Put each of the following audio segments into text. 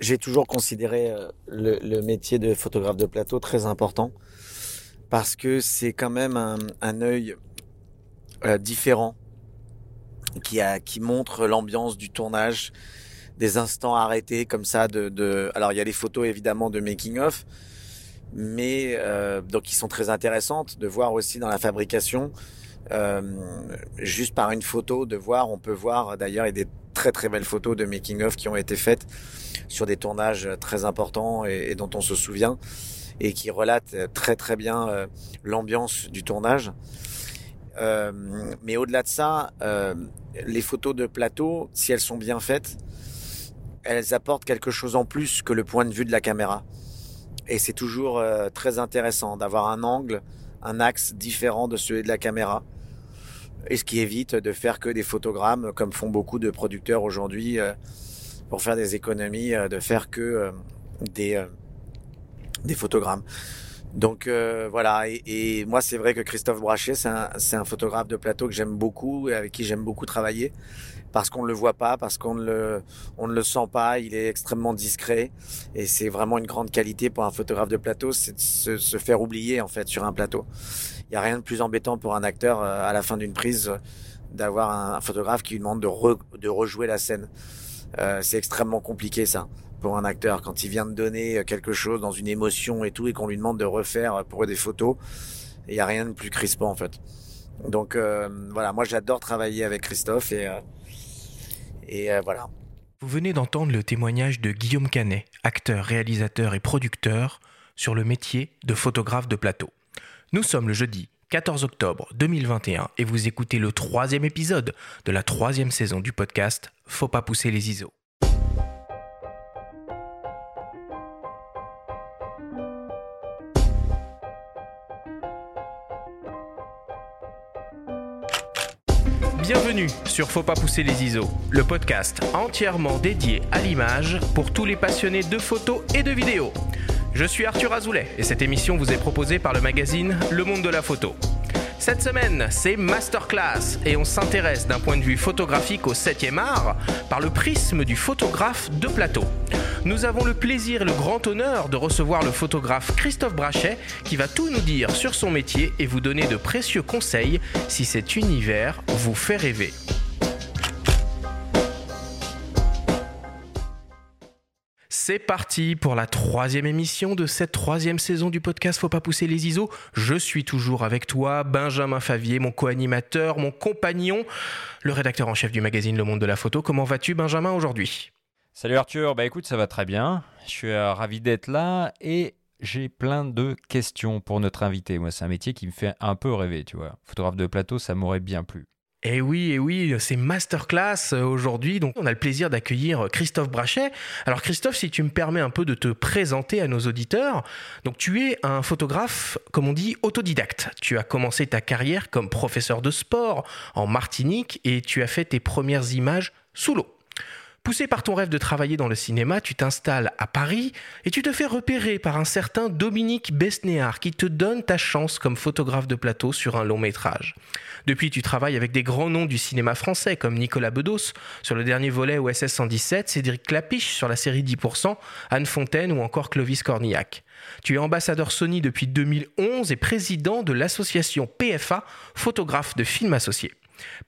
j'ai toujours considéré euh, le, métier de photographe de plateau très important parce que c'est quand même un, un œil euh, différent qui a qui montre l'ambiance du tournage, des instants arrêtés comme ça de, de... alors il y a les photos évidemment de making of mais euh, donc qui sont très intéressantes de voir aussi dans la fabrication juste par une photo de voir on peut voir d'ailleurs a des très très belles photos de making of qui ont été faites sur des tournages très importants et, dont on se souvient et qui relatent très très bien euh, l'ambiance du tournage. Euh, mais au-delà de ça, euh, les photos de plateau, si elles sont bien faites, elles apportent quelque chose en plus que le point de vue de la caméra. Et c'est toujours très intéressant d'avoir un angle, un axe différent de celui de la caméra. Et ce qui évite de faire que des photogrammes, comme font beaucoup de producteurs aujourd'hui, pour faire des économies, euh, de faire que euh, des, euh, des photogrammes. Donc voilà, et, moi c'est vrai que Christophe Brachet, c'est un, un, photographe de plateau que j'aime beaucoup et avec qui j'aime beaucoup travailler parce qu'on ne le voit pas, parce qu'on ne le, on ne le sent pas, il est extrêmement discret et c'est vraiment une grande qualité pour un photographe de plateau, c'est de se, se, faire oublier en fait sur un plateau. Il n'y a rien de plus embêtant pour un acteur à la fin d'une prise d'avoir un, photographe qui lui demande de, de rejouer la scène. Euh, c'est extrêmement compliqué ça pour un acteur quand il vient de donner quelque chose dans une émotion et tout et qu'on lui demande de refaire pour des photos. Il n'y a rien de plus crispant en fait. Donc euh, voilà, moi j'adore travailler avec Christophe euh, et voilà. Vous venez d'entendre le témoignage de Guillaume Canet, acteur, réalisateur et producteur sur le métier de photographe de plateau. Nous sommes le jeudi 14 octobre 2021 et vous écoutez le troisième épisode de la troisième saison du podcast Faut pas pousser les ISO. Bienvenue sur Faut pas pousser les ISO, le podcast entièrement dédié à l'image pour tous les passionnés de photos et de vidéos. Je suis Arthur Azoulay et cette émission vous est proposée par le magazine Le Monde de la Photo. Cette semaine, c'est Masterclass et on s'intéresse d'un point de vue photographique au 7e art par le prisme du photographe de plateau. Nous avons le plaisir et le grand honneur de recevoir le photographe Christophe Brachet qui va tout nous dire sur son métier et vous donner de précieux conseils si cet univers vous fait rêver. C'est parti pour la troisième émission de cette troisième saison du podcast Faut pas pousser les ISO. Je suis toujours avec toi, Benjamin Favier, mon co-animateur, mon compagnon, le rédacteur en chef du magazine Le Monde de la Photo. Comment vas-tu, Benjamin, aujourd'hui? Salut Arthur, bah écoute, ça va très bien. Je suis euh, ravi d'être là et j'ai plein de questions pour notre invité. Moi, c'est un métier qui me fait un peu rêver, tu vois. Photographe de plateau, ça m'aurait bien plu. Et eh oui, et eh oui, c'est masterclass euh, aujourd'hui. Donc, on a le plaisir d'accueillir Christophe Brachet. Alors, Christophe, si tu me permets un peu de te présenter à nos auditeurs. Donc, tu es un photographe, comme on dit, autodidacte. Tu as commencé ta carrière comme professeur de sport en Martinique et tu as fait tes premières images sous l'eau. Poussé par ton rêve de travailler dans le cinéma, tu t'installes à Paris et tu te fais repérer par un certain Dominique Besnéard qui te donne ta chance comme photographe de plateau sur un long métrage. Depuis, tu travailles avec des grands noms du cinéma français comme Nicolas Bedos sur le dernier volet OSS 117, Cédric Clapiche sur la série 10%, Anne Fontaine ou encore Clovis Cornillac. Tu es ambassadeur Sony depuis 2011 et président de l'association PFA, photographe de films associés.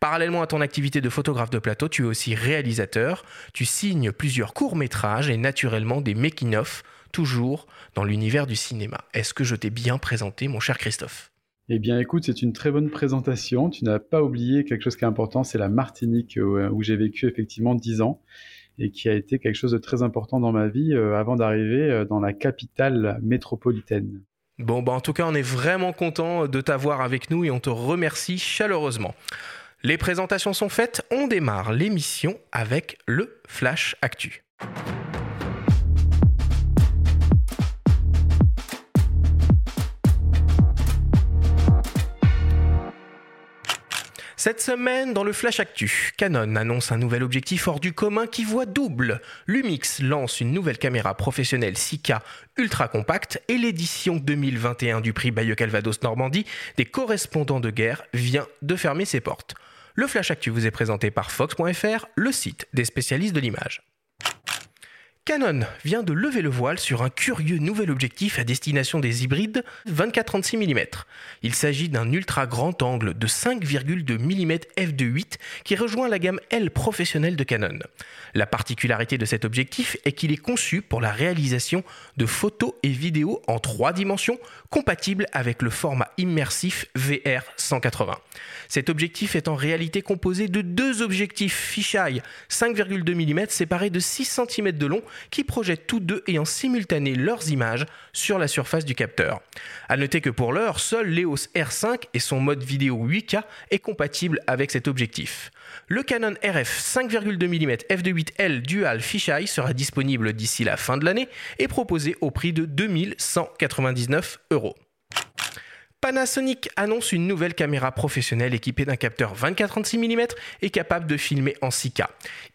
Parallèlement à ton activité de photographe de plateau, tu es aussi réalisateur, tu signes plusieurs courts-métrages et naturellement des making-of, toujours dans l'univers du cinéma. Est-ce que je t'ai bien présenté, mon cher Christophe? Eh bien, écoute, c'est une très bonne présentation. Tu n'as pas oublié quelque chose qui est important, c'est la Martinique, euh, où, j'ai vécu effectivement dix ans et qui a été quelque chose de très important dans ma vie euh, avant d'arriver euh, dans la capitale métropolitaine. Bon, bah en tout cas, on est vraiment content de t'avoir avec nous et on te remercie chaleureusement. Les présentations sont faites, on démarre l'émission avec le Flash Actu. Cette semaine, dans le Flash Actu, Canon annonce un nouvel objectif hors du commun qui voit double. Lumix lance une nouvelle caméra professionnelle 6K ultra compacte et l'édition 2021 du prix Bayeux Calvados Normandie des correspondants de guerre vient de fermer ses portes. Le Flash Actu vous est présenté par Fox.fr, le site des spécialistes de l'image. Canon vient de lever le voile sur un curieux nouvel objectif à destination des hybrides 24-36 mm. Il s'agit d'un ultra grand angle de 5,2 mm f2.8 qui rejoint la gamme L professionnelle de Canon. La particularité de cet objectif est qu'il est conçu pour la réalisation de photos et vidéos en trois dimensions compatibles avec le format immersif VR 180. Cet objectif est en réalité composé de deux objectifs fisheye 5,2 mm séparés de 6 cm de long qui projettent tous deux et en simultané leurs images sur la surface du capteur. A noter que pour l'heure, seul l'EOS R5 et son mode vidéo 8K est compatible avec cet objectif. Le Canon RF 5,2 mm f2.8L Dual Fisheye sera disponible d'ici la fin de l'année et proposé au prix de 2199 euros. Panasonic annonce une nouvelle caméra professionnelle équipée d'un capteur 24-36 mm et capable de filmer en 6K.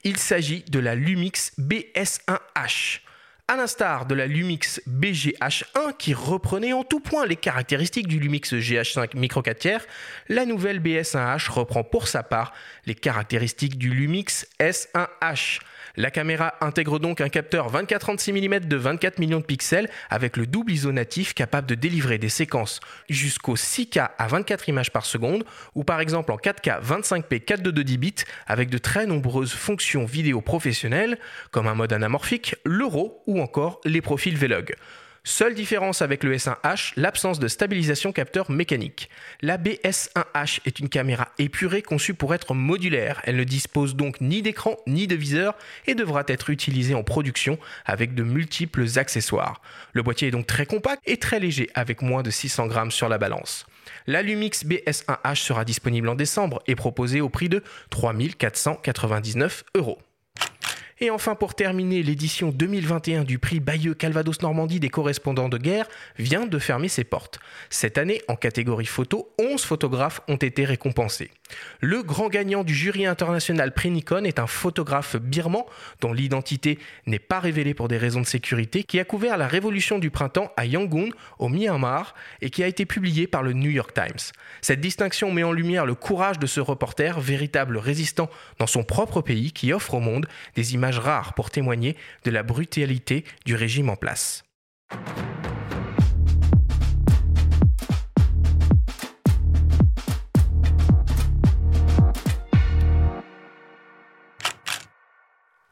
Il s'agit de la Lumix BS1H. À l'instar de la Lumix BGH1 qui reprenait en tout point les caractéristiques du Lumix GH5 micro 4 tiers, la nouvelle BS1H reprend pour sa part les caractéristiques du Lumix S1H. La caméra intègre donc un capteur 24-36 mm de 24 millions de pixels avec le double ISO natif capable de délivrer des séquences jusqu'au 6K à 24 images par seconde ou par exemple en 4K 25p 422 bits avec de très nombreuses fonctions vidéo professionnelles comme un mode anamorphique, l'euro ou encore les profils Vlog. Seule différence avec le S1H, l'absence de stabilisation capteur mécanique. La BS1H est une caméra épurée conçue pour être modulaire. Elle ne dispose donc ni d'écran ni de viseur et devra être utilisée en production avec de multiples accessoires. Le boîtier est donc très compact et très léger avec moins de 600 grammes sur la balance. La Lumix BS1H sera disponible en décembre et proposée au prix de 3499 euros. Et enfin, pour terminer, l'édition 2021 du prix Bayeux Calvados Normandie des correspondants de guerre vient de fermer ses portes. Cette année, en catégorie photo, 11 photographes ont été récompensés. Le grand gagnant du jury international prix Nikon est un photographe birman dont l'identité n'est pas révélée pour des raisons de sécurité, qui a couvert la révolution du printemps à Yangon, au Myanmar, et qui a été publié par le New York Times. Cette distinction met en lumière le courage de ce reporter, véritable résistant dans son propre pays, qui offre au monde des images rare pour témoigner de la brutalité du régime en place.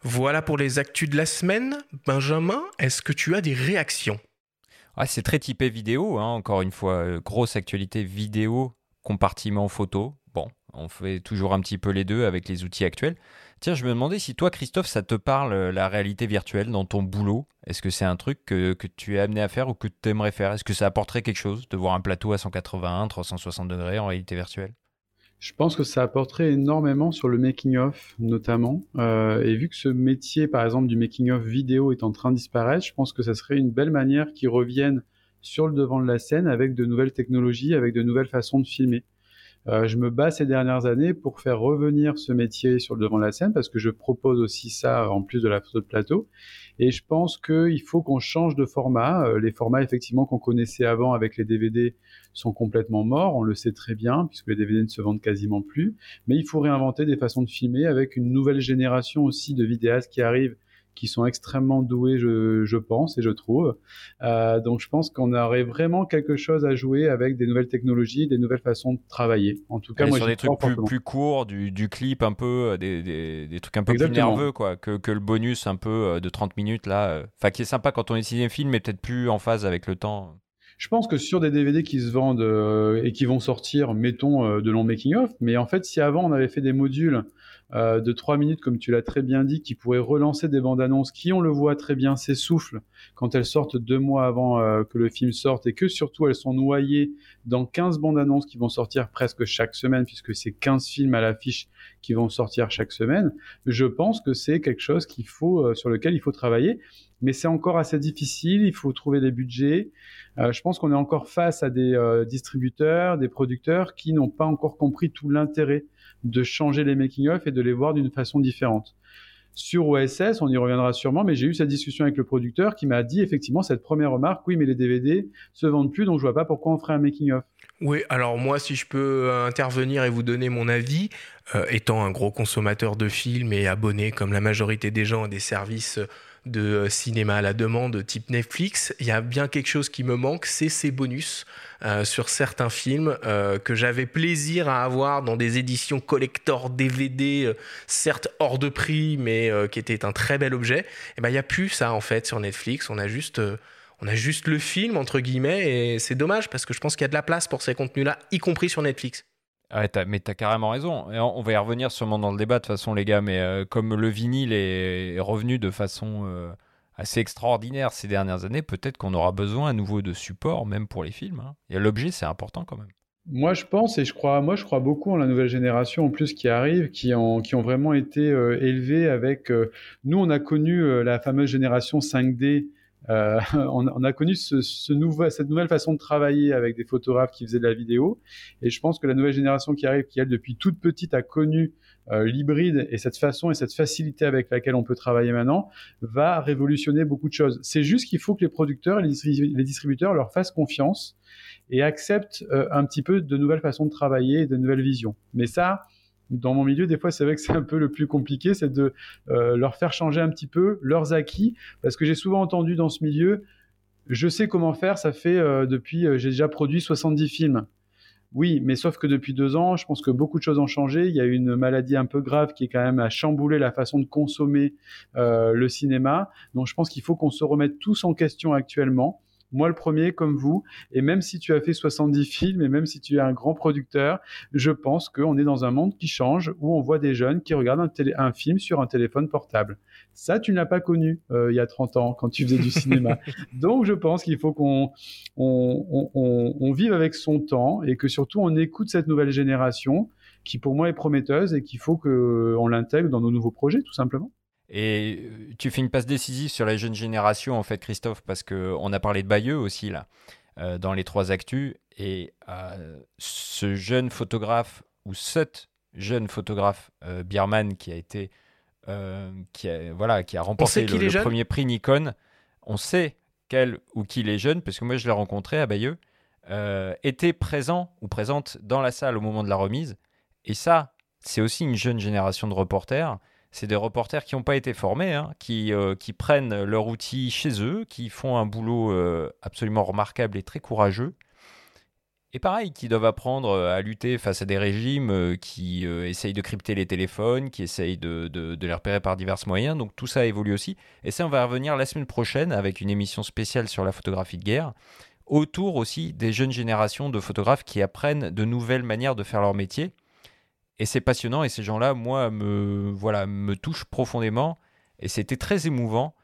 Voilà pour les actus de la semaine. Benjamin, est-ce que tu as des réactions? Ah, C'est très typé vidéo, hein, encore une fois. Euh, grosse actualité vidéo, compartiment photo. Bon, on fait toujours un petit peu les deux avec les outils actuels. Tiens, je me demandais si toi, Christophe, ça te parle euh, la réalité virtuelle dans ton boulot. Est-ce que c'est un truc que, tu es amené à faire ou que tu aimerais faire? Est-ce que ça apporterait quelque chose de voir un plateau à 180, 360 degrés en réalité virtuelle? Je pense que ça apporterait énormément sur le making-of, notamment. Euh, et vu que ce métier, par exemple, du making-of vidéo est en train de disparaître, je pense que ça serait une belle manière qu'ils reviennent sur le devant de la scène avec de nouvelles technologies, avec de nouvelles façons de filmer. Euh, je me bats ces dernières années pour faire revenir ce métier sur le devant de la scène parce que je propose aussi ça en plus de la photo de plateau. Et je pense qu'il faut qu'on change de format. Euh, les formats effectivement qu'on connaissait avant avec les DVD sont complètement morts, on le sait très bien puisque les DVD ne se vendent quasiment plus. Mais il faut réinventer des façons de filmer avec une nouvelle génération aussi de vidéastes qui arrivent qui sont extrêmement doués, je, pense et je trouve. Euh, donc je pense qu'on aurait vraiment quelque chose à jouer avec des nouvelles technologies, des nouvelles façons de travailler. En tout cas, moi, sur des trucs plus, courts, du, clip un peu, euh, des, des, trucs un peu plus nerveux quoi, que, que, le bonus un peu euh, de 30 minutes là. Enfin, qui est sympa quand on est cinéphile, mais peut-être plus en phase avec le temps. Je pense que sur des DVD qui se vendent et qui vont sortir, mettons de long making of, mais en fait, si avant on avait fait des modules euh, de trois minutes, comme tu l'as très bien dit, qui pourraient relancer des bandes annonces qui, on le voit très bien, s'essoufflent quand elles sortent deux mois avant euh, que le film sorte et que surtout elles sont noyées dans 15 bandes annonces qui vont sortir presque chaque semaine, puisque c'est 15 films à l'affiche qui vont sortir chaque semaine. Je pense que c'est quelque chose qu'il faut, euh, sur lequel il faut travailler, mais c'est encore assez difficile. Il faut trouver des budgets. je pense qu'on est encore face à des distributeurs, des producteurs qui n'ont pas encore compris tout l'intérêt de changer les making-of et de les voir d'une façon différente. Sur OSS, on y reviendra sûrement, mais j'ai eu cette discussion avec le producteur qui m'a dit effectivement cette première remarque, oui, mais les DVD se vendent plus, donc je vois pas pourquoi on ferait un making-of. Oui, alors moi, si je peux intervenir et vous donner mon avis, euh, étant un gros consommateur de films et abonné comme la majorité des gens à des services de cinéma à la demande type Netflix, il y a bien quelque chose qui me manque, c'est ces bonus sur certains films que j'avais plaisir à avoir dans des éditions collector DVD, certes hors de prix, mais qui étaient un très bel objet. Et eh ben il y a plus ça en fait sur Netflix. On a juste on a juste le film, entre guillemets, et c'est dommage parce que je pense qu'il y a de la place pour ces contenus-là, y compris sur Netflix. Ah ouais, as, mais t'as carrément raison. on va y revenir sûrement dans le débat de toute façon, les gars, mais euh, comme le vinyle est revenu de façon euh, assez extraordinaire ces dernières années, peut-être qu'on aura besoin à nouveau de support, même pour les films. Hein. Et l'objet, c'est important quand même. Moi, je pense et je crois, moi, je crois beaucoup en la nouvelle génération en plus qui arrive, qui ont, vraiment été euh, élevés avec. nous, on a connu la fameuse génération 5D euh, on, a connu ce, cette nouvelle façon de travailler avec des photographes qui faisaient de la vidéo. Et je pense que la nouvelle génération qui arrive, qui elle depuis toute petite a connu euh, l'hybride et cette façon et cette facilité avec laquelle on peut travailler maintenant, va révolutionner beaucoup de choses. C'est juste qu'il faut que les producteurs et les, distributeurs leur fassent confiance et acceptent euh, un petit peu de nouvelles façons de travailler et de nouvelles visions. Mais ça, dans mon milieu, des fois, c'est vrai que c'est un peu le plus compliqué, c'est de euh, leur faire changer un petit peu leurs acquis, parce que j'ai souvent entendu dans ce milieu, je sais comment faire, ça fait euh, depuis, euh, j'ai déjà produit 70 films. Oui, mais sauf que depuis deux ans, je pense que beaucoup de choses ont changé. Il y a une maladie un peu grave qui est quand même à chambouler la façon de consommer le cinéma. Donc je pense qu'il faut qu'on se remette tous en question actuellement moi le premier comme vous, et même si tu as fait 70 films, et même si tu es un grand producteur, je pense qu'on est dans un monde qui change, où on voit des jeunes qui regardent un, film sur un téléphone portable. Ça, tu n'as pas connu euh, il y a 30 ans, quand tu faisais du cinéma. Donc je pense qu'il faut qu'on on, vive avec son temps, et que surtout on écoute cette nouvelle génération, qui pour moi est prometteuse, et qu'il faut qu'on l'intègre dans nos nouveaux projets, tout simplement. Et euh, tu fais une passe décisive sur la jeune génération, en fait, Christophe, parce qu'on a parlé de Bayeux aussi, là, euh, dans les trois actus. Et euh, ce jeune photographe, ou cette jeune photographe, Bierman, qui a été. qui, a, voilà, qui a remporté le, premier prix Nikon, on sait quel ou qui est jeune, parce que moi je l'ai rencontré à Bayeux, était présent ou présente dans la salle au moment de la remise. Et ça, c'est aussi une jeune génération de reporters c'est des reporters qui n'ont pas été formés, hein, qui, euh, qui, prennent leur outil chez eux, qui font un boulot euh, absolument remarquable et très courageux. Et pareil, qui doivent apprendre euh, à lutter face à des régimes qui essayent de crypter les téléphones, qui essayent de, de, les repérer par divers moyens. Donc tout ça évolue aussi. Et ça, on va revenir la semaine prochaine avec une émission spéciale sur la photographie de guerre, autour aussi des jeunes générations de photographes qui apprennent de nouvelles manières de faire leur métier et c'est passionnant et ces gens-là, moi, me, voilà, me touchent profondément. Et c'était très émouvant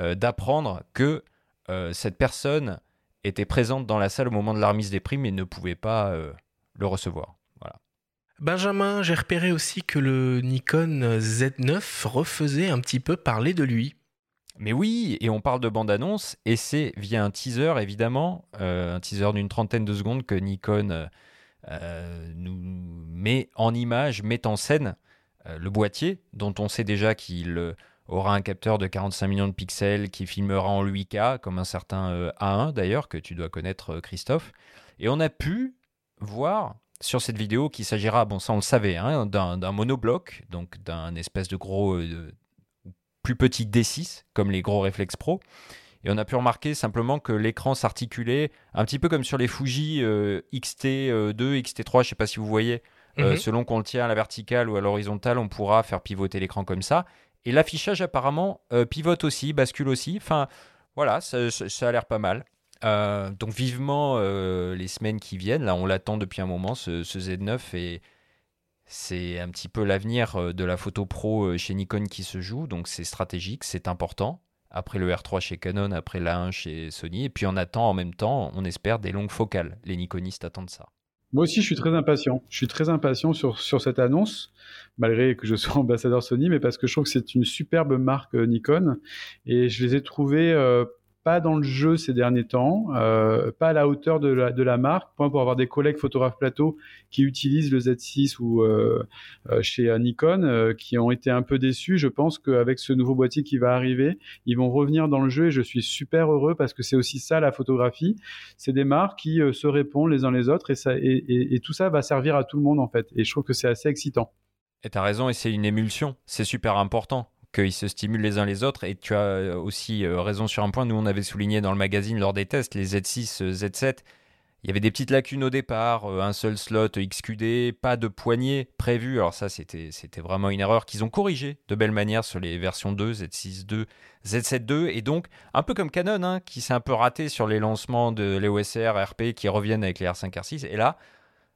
euh, d'apprendre que euh, cette personne était présente dans la salle au moment de la remise des primes et ne pouvait pas euh, le recevoir. Voilà. Benjamin, j'ai repéré aussi que le Nikon Z9 refaisait un petit peu parler de lui. Mais oui, et on parle de bande-annonce, et c'est via un teaser, évidemment, un teaser d'une trentaine de secondes que Nikon nous met en image, met en scène euh, le boîtier, dont on sait déjà qu'il euh, aura un capteur de 45 millions de pixels qui filmera en 8K, comme un certain A1 d'ailleurs, que tu dois connaître Christophe. Et on a pu voir sur cette vidéo qu'il s'agira, bon ça on le savait, hein, d'un monobloc, donc d'un espèce de gros, plus petit D6, comme les gros réflexes pro, et on a pu remarquer simplement que l'écran s'articulait un petit peu comme sur les Fuji XT2, XT3, je ne sais pas si vous voyez. Euh, mhm. selon qu'on le tient à la verticale ou à l'horizontale, on pourra faire pivoter l'écran comme ça. Et l'affichage apparemment euh, pivote aussi, bascule aussi. Enfin, voilà, ça, a l'air pas mal. Euh, donc vivement les semaines qui viennent. Là, on l'attend depuis un moment, ce, ce Z9. Et c'est un petit peu l'avenir de la photo pro chez Nikon qui se joue. Donc c'est stratégique, c'est important après le R3 chez Canon, après l'A1 chez Sony, et puis on attend en même temps, on espère, des longues focales. Les Nikonistes attendent ça. Moi aussi, je suis très impatient. Je suis très impatient sur, sur cette annonce, malgré que je sois ambassadeur Sony, mais parce que je trouve que c'est une superbe marque euh, Nikon. Et je les ai trouvés euh, pas dans le jeu ces derniers temps, euh, pas à la hauteur de la, marque. Point pour avoir des collègues photographes plateau qui utilisent le Z6 ou euh, euh, chez Nikon, qui ont été un peu déçus. Je pense qu'avec ce nouveau boîtier qui va arriver, ils vont revenir dans le jeu et je suis super heureux parce que c'est aussi ça la photographie. C'est des marques qui se répondent les uns les autres et, tout ça va servir à tout le monde en fait. Et je trouve que c'est assez excitant. Et tu as raison, et c'est une émulsion. C'est super important qu'ils se stimulent les uns les autres. Et tu as aussi raison sur un point. Nous, on avait souligné dans le magazine lors des tests les Z6, Z7 il y avait des petites lacunes au départ, euh, un seul slot XQD, pas de poignée prévu. Alors ça, c'était, c'était vraiment une erreur qu'ils ont corrigée de belle manière sur les versions 2, Z6 Z7 Et donc, un peu comme Canon, hein, qui s'est un peu raté sur les lancements de l'EOS R, RP, qui reviennent avec les R5, R6. Et là,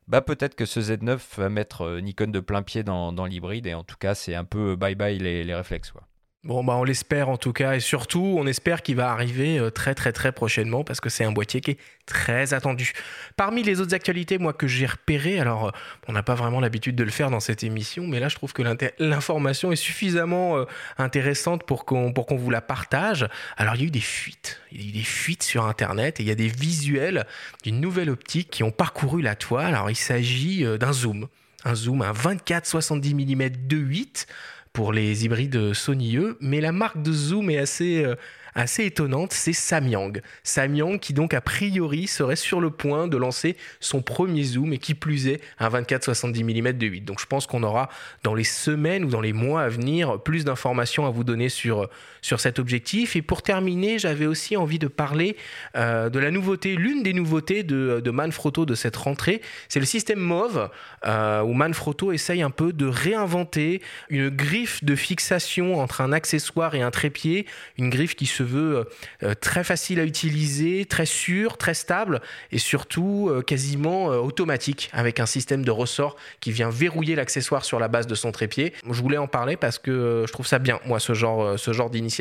bah peut-être que ce Z9 va mettre euh, Nikon de plein pied dans, l'hybride. Et en tout cas, c'est un peu bye-bye les, les réflexes. Quoi. Bon, bah on l'espère en tout cas, et surtout, on espère qu'il va arriver euh, très très très prochainement parce que c'est un boîtier qui est très attendu. Parmi les autres actualités, moi que j'ai repéré, alors euh, on n'a pas vraiment l'habitude de le faire dans cette émission, mais là je trouve que l'information est suffisamment euh, intéressante pour qu'on vous la partage. Alors il y a eu des fuites, il y a eu des fuites sur Internet et il y a des visuels d'une nouvelle optique qui ont parcouru la toile. Alors il s'agit d'un zoom, un zoom à 24-70 mm 2.8 pour les hybrides Sony E, mais la marque de zoom est assez, euh, assez étonnante, c'est Samyang. Samyang qui donc a priori serait sur le point de lancer son premier zoom et qui plus est un 24-70 mm de 8. Donc je pense qu'on aura dans les semaines ou dans les mois à venir plus d'informations à vous donner sur, sur cet objectif. Et pour terminer, j'avais aussi envie de parler euh, de la nouveauté, l'une des nouveautés de, Manfrotto de cette rentrée, c'est le système MOV euh, où Manfrotto essaye un peu de réinventer une griffe de fixation entre un accessoire et un trépied, une griffe qui se veut euh, très facile à utiliser, très sûr, très stable et surtout quasiment automatique avec un système de ressort qui vient verrouiller l'accessoire sur la base de son trépied. Je voulais en parler parce que je trouve ça bien, moi, ce genre, ce genre d'initiative.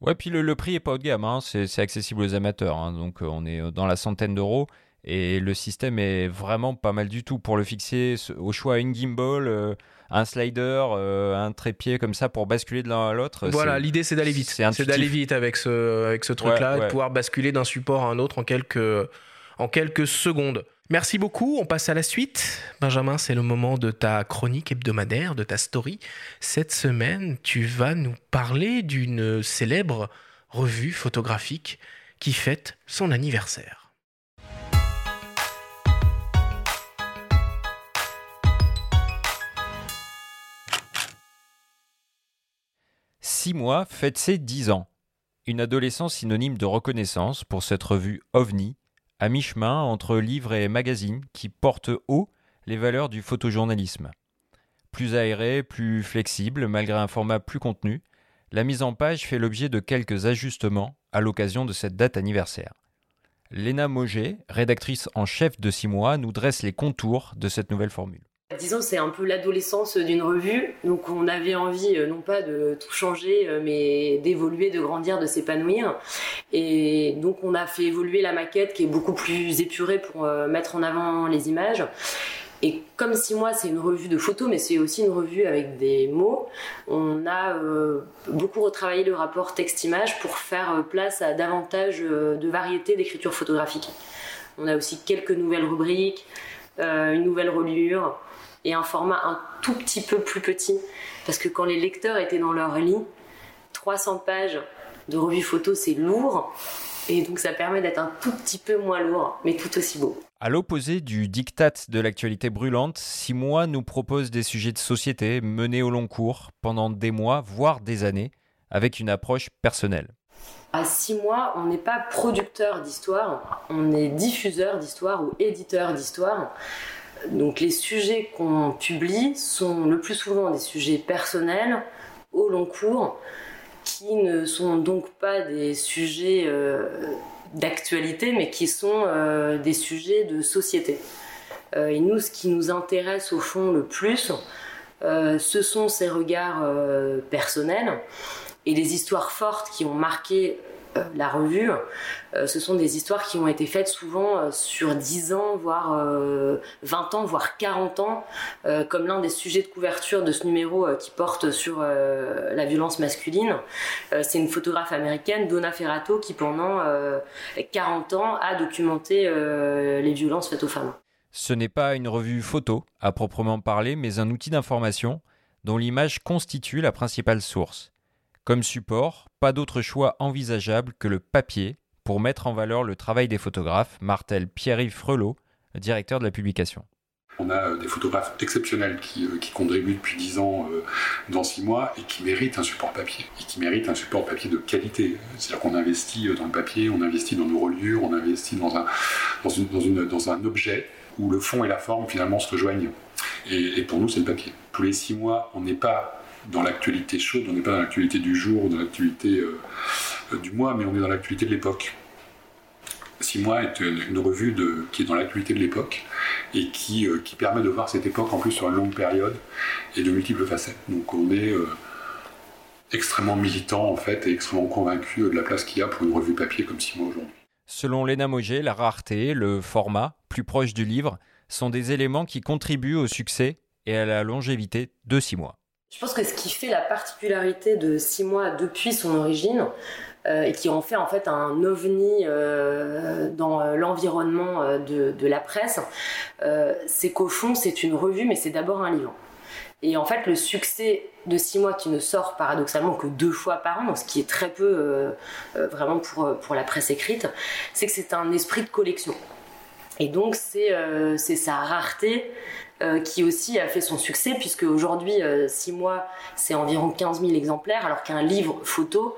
Ouais, puis le, prix est pas haut de gamme, hein. c'est accessible aux amateurs, hein. donc on est dans la centaine d'euros. Et le système est vraiment pas mal du tout pour le fixer au choix une gimbal, un slider, euh, un trépied comme ça pour basculer de l'un à l'autre. Voilà, l'idée c'est d'aller vite. C'est d'aller vite avec ce, avec ce truc-là, de pouvoir basculer d'un support à un autre en quelques, en quelques secondes. Merci beaucoup, on passe à la suite. Benjamin, c'est le moment de ta chronique hebdomadaire, de ta story. Cette semaine, tu vas nous parler d'une célèbre revue photographique qui fête son anniversaire. six mois fête ses dix ans. Une adolescence synonyme de reconnaissance pour cette revue OVNI, à mi-chemin entre livre et magazine qui porte haut les valeurs du photojournalisme. Plus aéré, plus flexible, malgré un format plus contenu, la mise en page fait l'objet de quelques ajustements à l'occasion de cette date anniversaire. Léna Moget, rédactrice en chef de six mois, nous dresse les contours de cette nouvelle formule. Disons, c'est un peu l'adolescence d'une revue, donc on avait envie euh, non pas de tout changer, euh, mais d'évoluer, de grandir, de s'épanouir. Et donc on a fait évoluer la maquette qui est beaucoup plus épurée pour euh, mettre en avant les images. Et comme si moi c'est une revue de photos, mais c'est aussi une revue avec des mots, on a beaucoup retravaillé le rapport texte-image pour faire place à davantage de variété d'écriture photographique. On a aussi quelques nouvelles rubriques, une nouvelle reliure, et un format un tout petit peu plus petit. Parce que quand les lecteurs étaient dans leur lit, 300 pages de revue photo, c'est lourd. Et donc ça permet d'être un tout petit peu moins lourd, mais tout aussi beau. À l'opposé du diktat de l'actualité brûlante, Six mois nous propose des sujets de société menés au long cours, pendant des mois, voire des années, avec une approche personnelle. À six mois, on n'est pas producteur d'histoire, on est diffuseur d'histoire ou éditeur d'histoire. Donc les sujets qu'on publie sont le plus souvent des sujets personnels, au long cours, qui ne sont donc pas des sujets euh, d'actualité, mais qui sont euh, des sujets de société. Euh, et nous, ce qui nous intéresse au fond le plus, ce sont ces regards personnels et les histoires fortes qui ont marqué la revue, euh, ce sont des histoires qui ont été faites souvent euh, sur 10 ans, voire 20 ans, voire 40 ans, comme l'un des sujets de couverture de ce numéro qui porte sur la violence masculine. C'est une photographe américaine, Donna Ferrato, qui pendant 40 ans a documenté les violences faites aux femmes. Ce n'est pas une revue photo à proprement parler, mais un outil d'information dont l'image constitue la principale source. Comme support, pas d'autre choix envisageable que le papier pour mettre en valeur le travail des photographes, martel Pierre-Yves Frelot, directeur de la publication. On a euh, des photographes exceptionnels qui, euh, contribuent depuis 10 ans euh, dans 6 mois et qui méritent un support papier. Et qui méritent un support papier de qualité. C'est-à-dire qu'on investit dans le papier, on investit dans nos reliures, on investit dans un objet où le fond et la forme finalement se rejoignent. Et, et pour nous, c'est le papier. Tous les 6 mois, on n'est pas dans l'actualité chaude, on n'est pas dans l'actualité du jour, dans l'actualité euh, du mois, mais on est dans l'actualité de l'époque. Six mois est une, revue qui est dans l'actualité de l'époque et qui, euh, qui permet de voir cette époque en plus sur une longue période et de multiples facettes. Donc on est euh, extrêmement militant en fait et extrêmement convaincu de la place qu'il y a pour une revue papier comme Six mois aujourd'hui. Selon Léna Moget, la rareté, le format, plus proche du livre, sont des éléments qui contribuent au succès et à la longévité de Six mois. Je pense que ce qui fait la particularité de Six mois depuis son origine, euh, et qui en fait en fait un ovni euh, dans euh, l'environnement de, la presse, c'est qu'au fond c'est une revue, mais c'est d'abord un livre. Et en fait, le succès de six mois qui ne sort paradoxalement que deux fois par an, ce qui est très peu vraiment pour, pour la presse écrite, c'est que c'est un esprit de collection. Et donc, c'est sa rareté euh, qui aussi a fait son succès, puisque aujourd'hui, six mois, c'est environ 15 000 exemplaires, alors qu'un livre photo,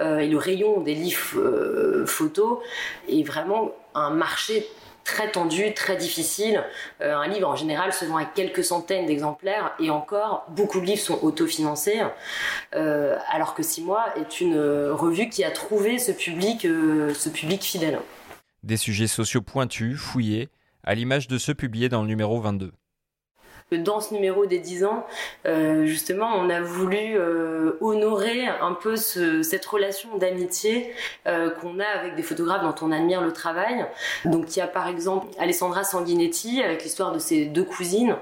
et le rayon des livres photos est vraiment un marché très tendu, très difficile. Euh, un livre en général se vend à quelques centaines d'exemplaires et encore beaucoup de livres sont autofinancés, euh, alors que Six mois est une revue qui a trouvé ce public, euh, ce public fidèle. Des sujets sociaux pointus, fouillés, à l'image de ceux publiés dans le numéro 22 dans ce numéro des 10 ans, euh, justement, on a voulu euh, honorer un peu ce, cette relation d'amitié euh, qu'on a avec des photographes dont on admire le travail. Donc il y a par exemple Alessandra Sanguinetti avec l'histoire de ses deux cousines.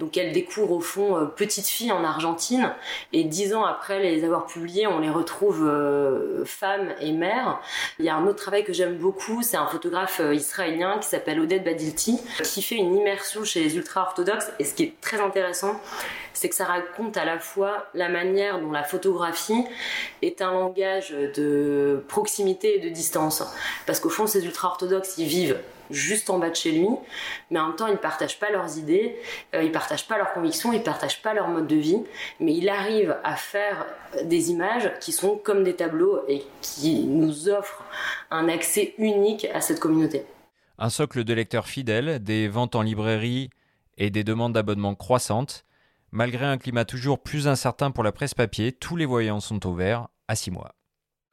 Donc elle découvre au fond petite fille en Argentine et dix ans après les avoir publiées, on les retrouve femmes et mères. Il y a un autre travail que j'aime beaucoup, c'est un photographe israélien qui s'appelle Oded Badilti qui fait une immersion chez les ultra-orthodoxes et ce qui est très intéressant, c'est que ça raconte à la fois la manière dont la photographie est un langage de proximité et de distance. Parce qu'au fond, ces ultra-orthodoxes, ils vivent juste en bas de chez lui, mais en même temps, ils ne partagent pas leurs idées, euh, ils ne partagent pas leurs convictions, ils ne partagent pas leur mode de vie, mais il arrive à faire des images qui sont comme des tableaux et qui nous offrent un accès unique à cette communauté. Un socle de lecteurs fidèles, des ventes en librairie et des demandes d'abonnement croissantes. Malgré un climat toujours plus incertain pour la presse papier, tous les voyants sont au vert à six mois.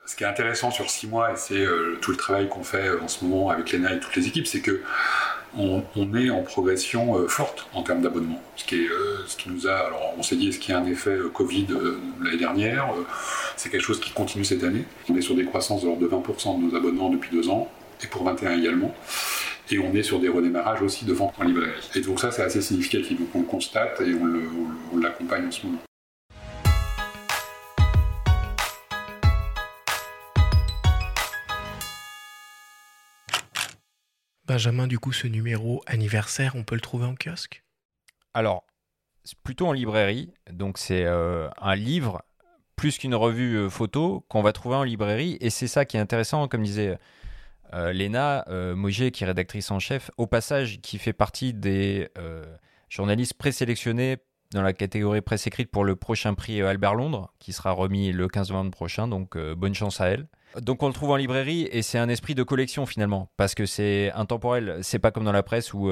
Ce qui est intéressant sur six mois, et c'est euh, tout le travail qu'on fait en ce moment avec l'ENA et toutes les équipes, c'est que on, on, est en progression euh, forte en termes d'abonnement. Ce, qui euh, ce qui nous a, alors on s'est dit, est-ce qu'il y a un effet Covid l'année dernière C'est quelque chose qui continue cette année. On est sur des croissances de l'ordre de 20% de nos abonnements depuis deux ans, et pour 21 également et on est sur des redémarrages aussi de vente en librairie. Et donc ça, c'est assez significatif. Donc on le constate et on l'accompagne en ce moment. Benjamin, du coup, ce numéro anniversaire, on peut le trouver en kiosque? Alors, plutôt en librairie. Donc c'est euh, un livre plus qu'une revue euh, photo qu'on va trouver en librairie. Et c'est ça qui est intéressant, comme disait euh, Léna euh, qui est rédactrice en chef, au passage, qui fait partie des euh, journalistes présélectionnés dans la catégorie presse écrite pour le prochain prix Albert Londres, qui sera remis le 15 novembre prochain, donc bonne chance à elle. Donc on le trouve en librairie et c'est un esprit de collection finalement, parce que c'est intemporel, c'est pas comme dans la presse où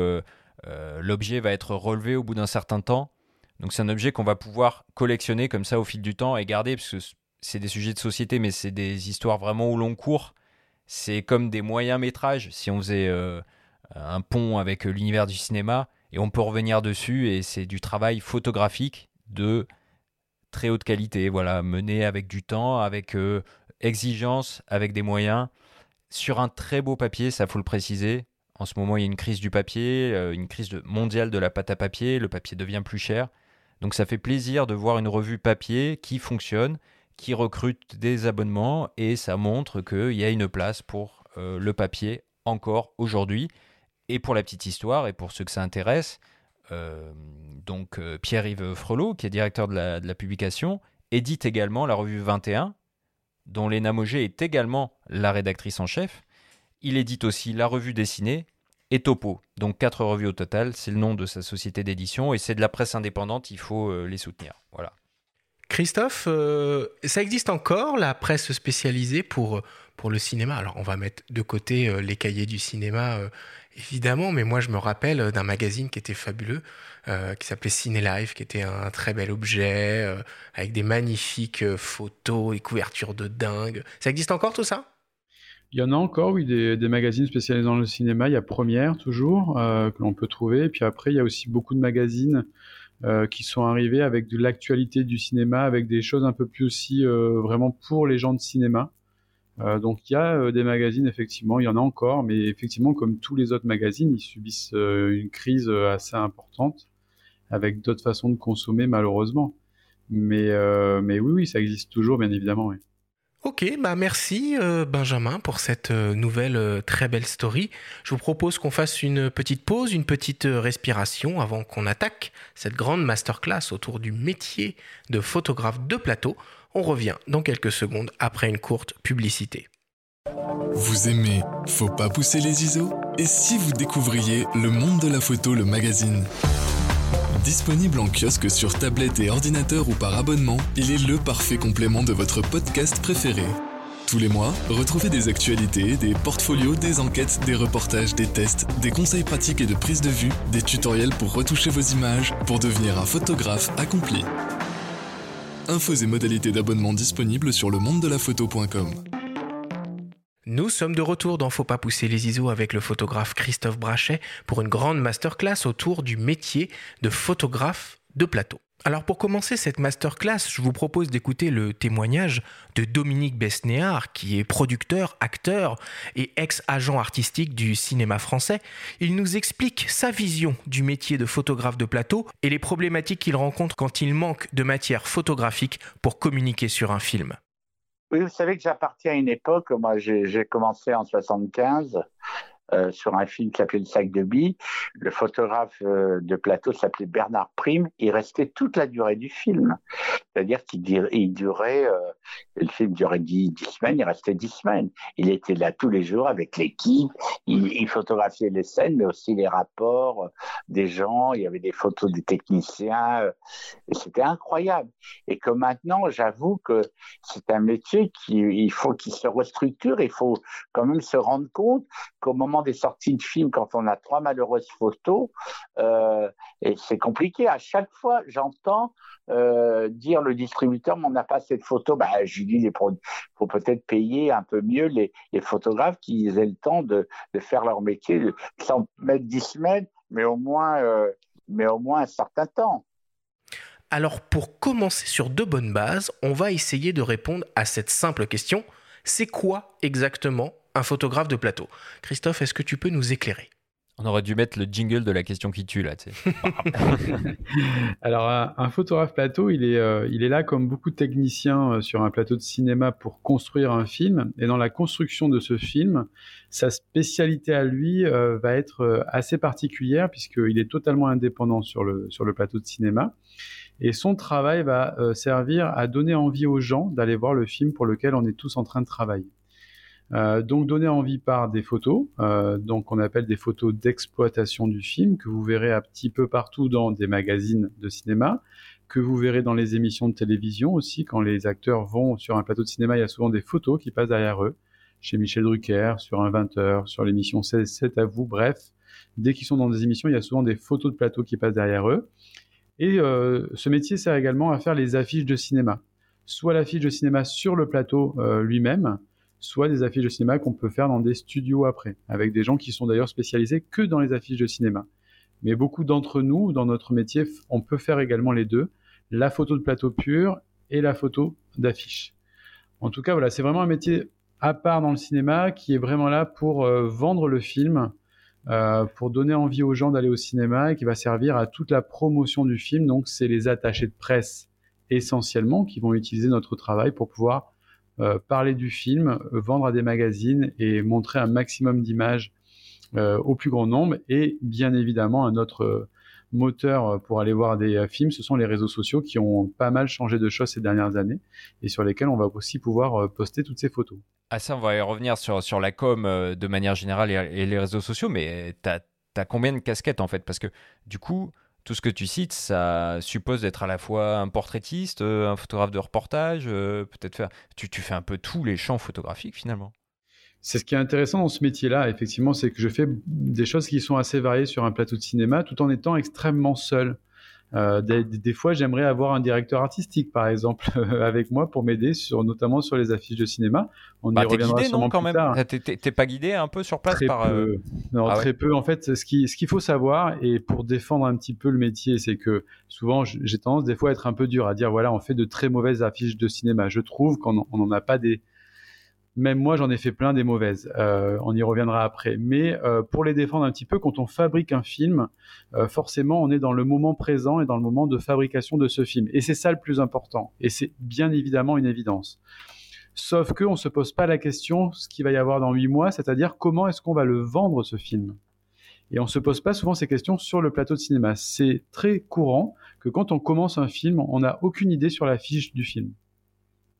l'objet va être relevé au bout d'un certain temps. Donc c'est un objet qu'on va pouvoir collectionner comme ça au fil du temps et garder, parce que c'est des sujets de société, mais c'est des histoires vraiment au long cours c'est comme des moyens métrages. Si on faisait euh, un pont avec l'univers du cinéma et on peut revenir dessus et c'est du travail photographique de très haute qualité. Voilà mené avec du temps avec euh, exigence avec des moyens. Sur un très beau papier ça faut le préciser en ce moment il y a une crise du papier euh, une crise mondiale de la pâte à papier. Le papier devient plus cher. Donc ça fait plaisir de voir une revue papier qui fonctionne qui recrute des abonnements et ça montre qu'il y a une place pour euh, le papier encore aujourd'hui. Et pour la petite histoire et pour ceux que ça intéresse, euh, donc euh, Pierre-Yves Frelot, qui est directeur de la, publication, édite également la revue 21, dont Léna Moget est également la rédactrice en chef. Il édite aussi la revue dessinée et Topo. Donc quatre revues au total, c'est le nom de sa société d'édition et c'est de la presse indépendante, il faut les soutenir. Voilà. Christophe, euh, ça existe encore la presse spécialisée pour, pour le cinéma? Alors on va mettre de côté euh, les cahiers du cinéma évidemment, mais moi je me rappelle d'un magazine qui était fabuleux, qui s'appelait Ciné Life, qui était un très bel objet, avec des magnifiques photos et couvertures de dingue. Ça existe encore tout ça? Il y en a encore, oui, des, des, magazines spécialisés dans le cinéma. Il y a Première, toujours, euh, que l'on peut trouver. Et puis après, il y a aussi beaucoup de magazines euh, qui sont arrivés avec de l'actualité du cinéma, avec des choses un peu plus aussi euh, vraiment pour les gens de cinéma. Euh, donc il y a euh, des magazines, effectivement, il y en a encore, mais effectivement, comme tous les autres magazines, ils subissent euh, une crise assez importante, avec d'autres façons de consommer, malheureusement. Mais, mais oui, oui, ça existe toujours, bien évidemment. Oui. Ok, bah merci euh, Benjamin pour cette euh, nouvelle euh, très belle story. Je vous propose qu'on fasse une petite pause, une petite respiration avant qu'on attaque cette grande masterclass autour du métier de photographe de plateau. On revient dans quelques secondes après une courte publicité. Vous aimez Faut pas pousser les ISO? Et si vous découvriez Le monde de la photo, le magazine? Disponible en kiosque sur tablette et ordinateur ou par abonnement, il est le parfait complément de votre podcast préféré. Tous les mois, retrouvez des actualités, des portfolios, des enquêtes, des reportages, des tests, des conseils pratiques et de prise de vue, des tutoriels pour retoucher vos images, pour devenir un photographe accompli. Infos et modalités d'abonnement disponibles sur le monde de la photo.com. Nous sommes de retour dans Faut pas pousser les ISO avec le photographe Christophe Brachet pour une grande masterclass autour du métier de photographe de plateau. Alors pour commencer cette masterclass, je vous propose d'écouter le témoignage de Dominique Besnéard, qui est producteur, acteur et ex-agent artistique du cinéma français. Il nous explique sa vision du métier de photographe de plateau et les problématiques qu'il rencontre quand il manque de matière photographique pour communiquer sur un film. Oui, vous savez que j'appartiens à une époque, moi j'ai commencé en 75 euh, sur un film qui s'appelait Le sac de billes. Le photographe euh, de plateau s'appelait Bernard Prime. Il restait toute la durée du film. C'est-à-dire qu'il il durait, euh, le film durait dix, semaines, il restait dix semaines. Il était là tous les jours avec l'équipe. Il, il, photographiait les scènes, mais aussi les rapports des gens. Il y avait des photos des techniciens. et c'était incroyable. Et que maintenant, j'avoue que c'est un métier qui, il faut qu'il se restructure. Il faut quand même se rendre compte qu'au moment des sorties de films, quand on a trois malheureuses photos, euh, et c'est compliqué. À chaque fois, j'entends euh, dire le distributeur, mais on n'a pas cette photo. Bah, je dis, il faut peut-être payer un peu mieux les, photographes qui aient le temps de, faire leur métier, sans mettre dix semaines, mais au moins, euh, mais au moins un certain temps. Alors pour commencer sur de bonnes bases, on va essayer de répondre à cette simple question. C'est quoi exactement un photographe de plateau. Christophe, est-ce que tu peux nous éclairer? On aurait dû mettre le jingle de la question qui tue là. Alors un, photographe plateau, il est, euh, il est là comme beaucoup de techniciens euh, sur un plateau de cinéma pour construire un film. Et dans la construction de ce film, sa spécialité à lui euh, va être assez particulière puisqu'il est totalement indépendant sur le, sur le plateau de cinéma. Et son travail va servir à donner envie aux gens d'aller voir le film pour lequel on est tous en train de travailler. Euh, donc donner envie par des photos, euh, donc on appelle des photos d'exploitation du film que vous verrez un petit peu partout dans des magazines de cinéma, que vous verrez dans les émissions de télévision aussi. Quand les acteurs vont sur un plateau de cinéma, il y a souvent des photos qui passent derrière eux. Chez Michel Drucker, sur un 20h, sur l'émission 7 à vous, bref. Dès qu'ils sont dans des émissions, il y a souvent des photos de plateau qui passent derrière eux. Et euh, ce métier sert également à faire les affiches de cinéma. Soit l'affiche de cinéma sur le plateau lui-même, soit des affiches de cinéma qu'on peut faire dans des studios après, avec des gens qui sont d'ailleurs spécialisés que dans les affiches de cinéma. Mais beaucoup d'entre nous, dans notre métier, on peut faire également les deux, la photo de plateau pur et la photo d'affiche. En tout cas, voilà, c'est vraiment un métier à part dans le cinéma qui est vraiment là pour euh, vendre le film, euh, pour donner envie aux gens d'aller au cinéma et qui va servir à toute la promotion du film. Donc, c'est les attachés de presse essentiellement qui vont utiliser notre travail pour pouvoir parler du film, euh, vendre à des magazines et montrer un maximum d'images euh, au plus grand nombre. Et bien évidemment, un autre moteur pour aller voir des films, ce sont les réseaux sociaux qui ont pas mal changé de choses ces dernières années et sur lesquels on va aussi pouvoir poster toutes ces photos. Ah ça, on va y revenir sur, sur la com euh, de manière générale et, les réseaux sociaux, mais tu as, combien de casquettes en fait? Parce que du coup, tout ce que tu cites, ça suppose d'être à la fois un portraitiste, euh, un photographe de reportage, euh, peut-être faire... Tu, tu fais un peu tous les champs photographiques finalement. C'est ce qui est intéressant dans ce métier-là, effectivement, c'est que je fais des choses qui sont assez variées sur un plateau de cinéma tout en étant extrêmement seul. Euh, des, fois, j'aimerais avoir un directeur artistique, par exemple, avec moi pour m'aider, sur, notamment sur les affiches de cinéma. On bah, y reviendra guidé, non, quand même. T'es pas guidé un peu sur place très par peu. Euh, non, ah très peu. En fait, ce qu'il ce qu'il faut savoir, et pour défendre un petit peu le métier, c'est que souvent, j'ai tendance des fois à être un peu dur à dire, voilà, on fait de très mauvaises affiches de cinéma. Je trouve qu'on n'en a pas des même moi, j'en ai fait plein des mauvaises. Euh, on y reviendra après. Mais euh, pour les défendre un petit peu, quand on fabrique un film, euh, forcément, on est dans le moment présent et dans le moment de fabrication de ce film. Et c'est ça le plus important. Et c'est bien évidemment une évidence. Sauf qu'on ne se pose pas la question ce qu'il va y avoir dans huit mois, c'est-à-dire comment est-ce qu'on va le vendre ce film? Et on ne se pose pas souvent ces questions sur le plateau de cinéma. C'est très courant que quand on commence un film, on n'a aucune idée sur la fiche du film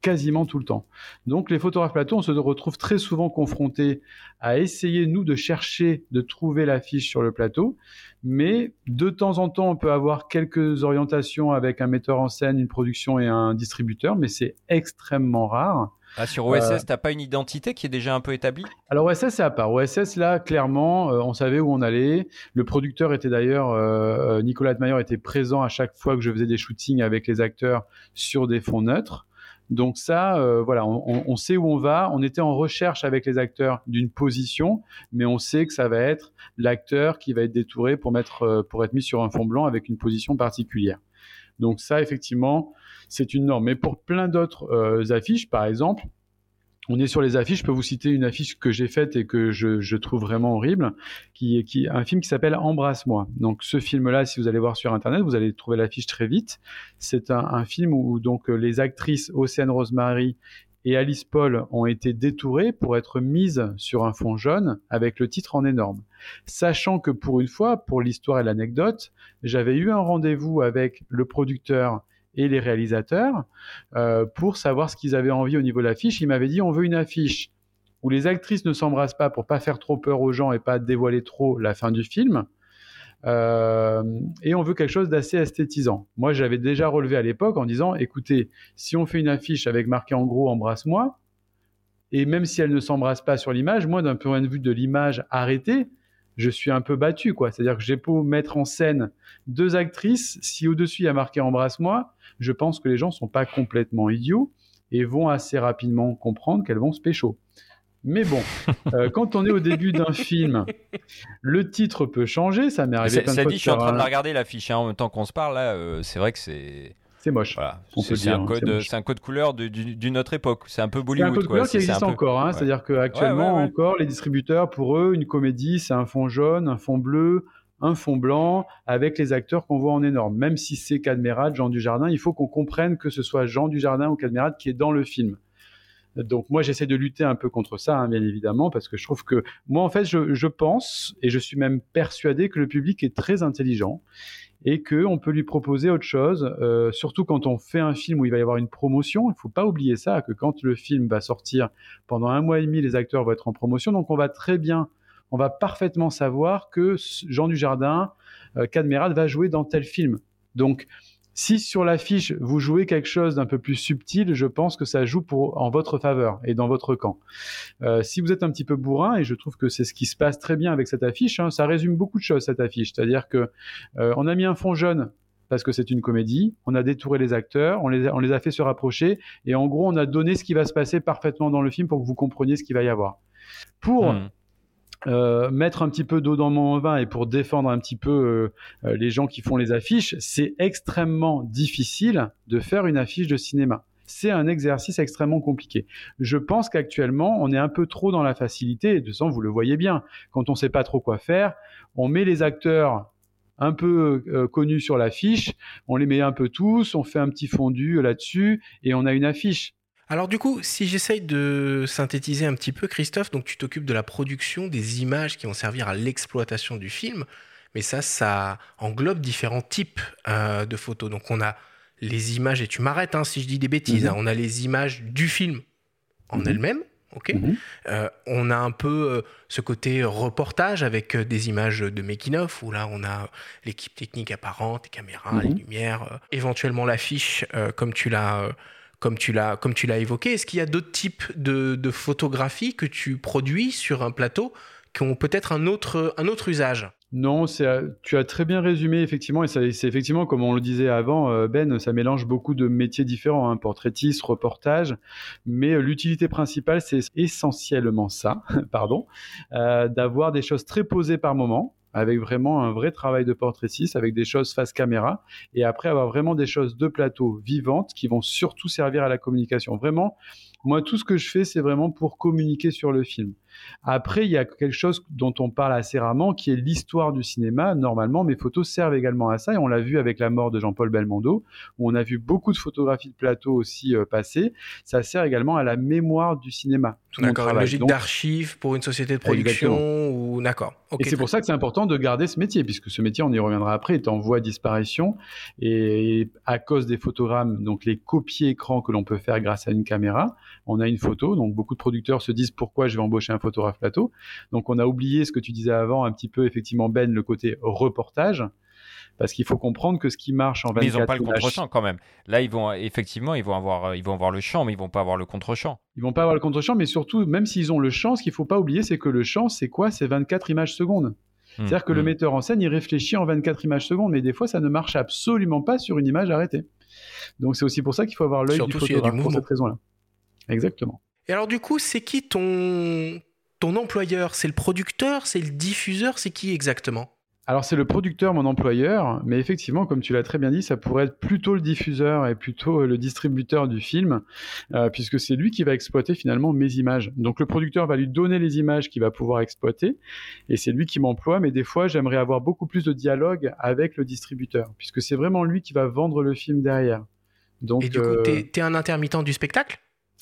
quasiment tout le temps. Donc les photographes plateau, on se retrouve très souvent confrontés à essayer, nous, de chercher, de trouver l'affiche sur le plateau, mais de temps en temps, on peut avoir quelques orientations avec un metteur en scène, une production et un distributeur, mais c'est extrêmement rare. Ah, sur OSS, euh, t'as pas une identité qui est déjà un peu établie? Alors OSS, c'est à part. OSS, là, clairement, euh, on savait où on allait. Le producteur était d'ailleurs, euh, Nicolas Mayer était présent à chaque fois que je faisais des shootings avec les acteurs sur des fonds neutres. Donc ça, euh, voilà, on, sait où on va. On était en recherche avec les acteurs d'une position, mais on sait que ça va être l'acteur qui va être détouré pour mettre, euh, pour être mis sur un fond blanc avec une position particulière. Donc ça, effectivement, c'est une norme. Mais pour plein d'autres euh, affiches, par exemple, on est sur les affiches. Je peux vous citer une affiche que j'ai faite et que je, trouve vraiment horrible, qui est qui, un film qui s'appelle Embrasse-moi. Donc ce film-là, si vous allez voir sur internet, vous allez trouver l'affiche très vite. C'est un, film où donc les actrices Océane Rosemary et Alice Paul ont été détourées pour être mises sur un fond jaune avec le titre en énorme. Sachant que pour une fois, pour l'histoire et l'anecdote, j'avais eu un rendez-vous avec le producteur et les réalisateurs euh, pour savoir ce qu'ils avaient envie au niveau de l'affiche. Ils m'avaient dit on veut une affiche où les actrices ne s'embrassent pas pour pas faire trop peur aux gens et pas dévoiler trop la fin du film. Euh, et on veut quelque chose d'assez esthétisant. Moi, j'avais déjà relevé à l'époque en disant, écoutez, si on fait une affiche avec marqué en gros embrasse-moi, et même si elle ne s'embrasse pas sur l'image, moi, d'un point de vue de l'image arrêtée, je suis un peu battu, quoi. C'est-à-dire que j'ai beau mettre en scène deux actrices, si au-dessus il y a marqué embrasse-moi, je pense que les gens sont pas complètement idiots et vont assez rapidement comprendre qu'elles vont se pécho. Mais bon, euh, quand on est au début d'un film, le titre peut changer. Ça m'est arrivé plein ça de dit, je suis en train de la regarder l'affiche hein, en même temps qu'on se parle. Là, euh, c'est vrai que c'est. C'est moche. Voilà. C'est un, code, un code couleur d'une autre époque. C'est un peu Bollywood. C'est un code couleur qui existe encore. Hein. C'est-à-dire qu'actuellement, encore, les distributeurs, pour eux, une comédie, c'est un fond jaune, un fond bleu, un fond blanc avec les acteurs qu'on voit en énorme. Même si c'est Cadmerade, Jean Dujardin, il faut qu'on comprenne que ce soit Jean Dujardin ou Cadmerade qui est dans le film. Donc moi j'essaie de lutter un peu contre ça, hein, bien évidemment, parce que je trouve que moi en fait je, pense et je suis même persuadé que le public est très intelligent et qu'on peut lui proposer autre chose, euh, surtout quand on fait un film où il va y avoir une promotion. Il ne faut pas oublier ça, que quand le film va sortir pendant un mois et demi, les acteurs vont être en promotion, donc on va très bien on va parfaitement savoir que Jean Dujardin, euh, va jouer dans tel film. Donc, si sur l'affiche vous jouez quelque chose d'un peu plus subtil, je pense que ça joue en votre faveur et dans votre camp. Euh, si vous êtes un petit peu bourrin, et je trouve que c'est ce qui se passe très bien avec cette affiche, hein, ça résume beaucoup de choses cette affiche. C'est-à-dire que euh, on a mis un fond jaune parce que c'est une comédie, on a détouré les acteurs, on les, a, on les a fait se rapprocher, et en gros on a donné ce qui va se passer parfaitement dans le film pour que vous compreniez ce qu'il va y avoir. Pour hmm. Euh, mettre un petit peu d'eau dans mon vin et pour défendre un petit peu euh, euh, les gens qui font les affiches, c'est extrêmement difficile de faire une affiche de cinéma. C'est un exercice extrêmement compliqué. Je pense qu'actuellement, on est un peu trop dans la facilité. Et de toute vous le voyez bien. Quand on ne sait pas trop quoi faire, on met les acteurs un peu connus sur l'affiche, on les met un peu tous, on fait un petit fondu là-dessus et on a une affiche. Alors du coup, si j'essaye de synthétiser un petit peu, Christophe, donc tu t'occupes de la production des images qui vont servir à l'exploitation du film, mais ça, ça englobe différents types euh, de photos. Donc on a les images, et tu m'arrêtes hein, si je dis des bêtises, mhm. hein, on a les images du film en mhm. elles-mêmes, ok? Mhm. Euh, on a un peu euh, ce côté reportage avec des images de making of où là on a l'équipe technique apparente, les caméras, Mhm. les lumières, euh, éventuellement l'affiche comme tu l'as. Comme tu l'as, comme tu l'as évoqué, est-ce qu'il y a d'autres types de, photographies que tu produis sur un plateau qui ont peut-être un autre, un autre usage? Non, euh, tu as très bien résumé, effectivement, et c'est effectivement, comme on le disait avant, euh, Ben, ça mélange beaucoup de métiers différents, hein, portraitiste, reportage, mais euh, l'utilité principale, c'est essentiellement ça, pardon, d'avoir des choses très posées par moment, avec vraiment un vrai travail de portraitiste, avec des choses face caméra, et après avoir vraiment des choses de plateau vivantes qui vont surtout servir à la communication. Vraiment, moi, tout ce que je fais, c'est vraiment pour communiquer sur le film. Après, il y a quelque chose dont on parle assez rarement, qui est l'histoire du cinéma. Normalement, mes photos servent également à ça, et on l'a vu avec la mort de Jean-Paul Belmondo, où on a vu beaucoup de photographies de plateau aussi euh, passer. Ça sert également à la mémoire du cinéma. Tout mon travail. logique Donc, d'archive pour une société de production Exactement. ou d'accord. Et c'est pour ça que c'est important de garder ce métier, puisque ce métier, on y reviendra après, est en voie de disparition. Et à cause des photogrammes, donc les copies écran que l'on peut faire grâce à une caméra, on a une photo. Donc beaucoup de producteurs se disent pourquoi je vais embaucher un photographe plateau? Donc on a oublié ce que tu disais avant, un petit peu effectivement Ben, le côté reportage. Parce qu'il faut comprendre que ce qui marche en 24 Mais ils n'ont pas le contre-champ quand même. Là, ils vont effectivement, ils vont avoir, euh, ils vont avoir le champ, mais ils vont pas avoir le contre-champ. Ils vont pas avoir le contre-champ, mais surtout, même s'ils ont le champ, ce qu'il faut pas oublier, c'est que le champ, c'est quoi? C'est 24 images secondes. C'est-à-dire que le Hmm. metteur en scène, il réfléchit en 24 images secondes, mais des fois, ça ne marche absolument pas sur une image arrêtée. Donc c'est aussi pour ça qu'il faut avoir l'œil du photographe pour cette raison-là. Exactement. Et alors du coup, c'est qui ton ton employeur? C'est le producteur? C'est le diffuseur? C'est qui exactement? Alors c'est le producteur, mon employeur, mais effectivement, comme tu l'as très bien dit, ça pourrait être plutôt le diffuseur et plutôt euh, le distributeur du film, euh, puisque c'est lui qui va exploiter finalement mes images. Donc le producteur va lui donner les images qu'il va pouvoir exploiter, et c'est lui qui m'emploie, mais des fois j'aimerais avoir beaucoup plus de dialogue avec le distributeur, puisque c'est vraiment lui qui va vendre le film derrière. Donc, Et du coup, euh, t'es es un intermittent du spectacle?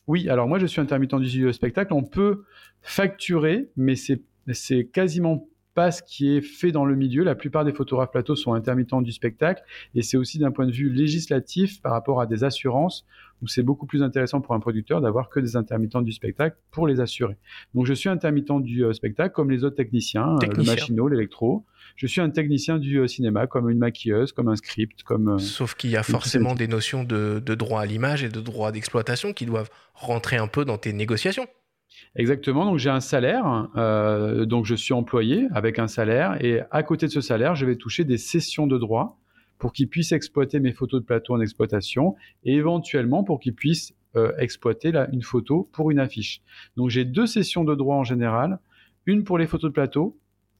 Oui, alors moi je suis intermittent du de spectacle. On peut facturer, mais c'est c'est quasiment pas ce qui est fait dans le milieu. La plupart des photographes plateaux sont intermittents du spectacle, et c'est aussi d'un point de vue législatif par rapport à des assurances où c'est beaucoup plus intéressant pour un producteur d'avoir que des intermittents du spectacle pour les assurer. Donc je suis intermittent du euh, spectacle comme les autres techniciens, euh, Technicien. le machinot, l'électro. Je suis un technicien du euh, cinéma comme une maquilleuse, comme un script, comme euh, Sauf qu'il y a forcément des notions de, de droit à l'image et de droit d'exploitation qui doivent rentrer un peu dans tes négociations. Exactement, donc j'ai un salaire, donc je suis employé avec un salaire, et à côté de ce salaire, je vais toucher des sessions de droit pour qu'ils puissent exploiter mes photos de plateau en exploitation, et éventuellement pour qu'ils puissent euh, exploiter la- une photo pour une affiche. Donc j'ai deux sessions de droit en général, une pour les photos de plateau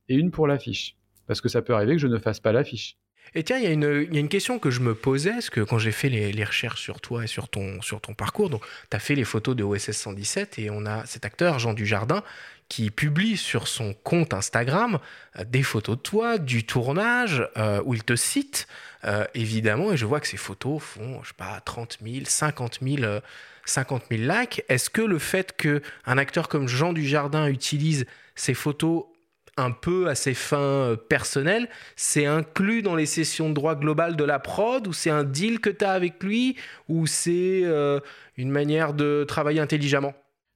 et une pour l'affiche, parce que ça peut arriver que je ne fasse pas l'affiche. Et tiens, il y, a une- question que je me posais, parce que quand j'ai fait les, recherches sur toi et sur ton, parcours, donc tu as fait les photos de OSS 117 et on a cet acteur, Jean Dujardin, qui publie sur son compte Instagram euh, des photos de toi, du tournage, euh, où il te cite, euh, évidemment, et je vois que ces photos font, je sais pas, 30 000, 50 000, euh, 50 000 likes. Est-ce que le fait qu'un acteur comme Jean Dujardin utilise ces photos un peu à ses fins euh, personnelles, c'est inclus dans les sessions de droit global de la prod ou c'est un deal que tu as avec lui ou c'est euh, une manière de travailler intelligemment?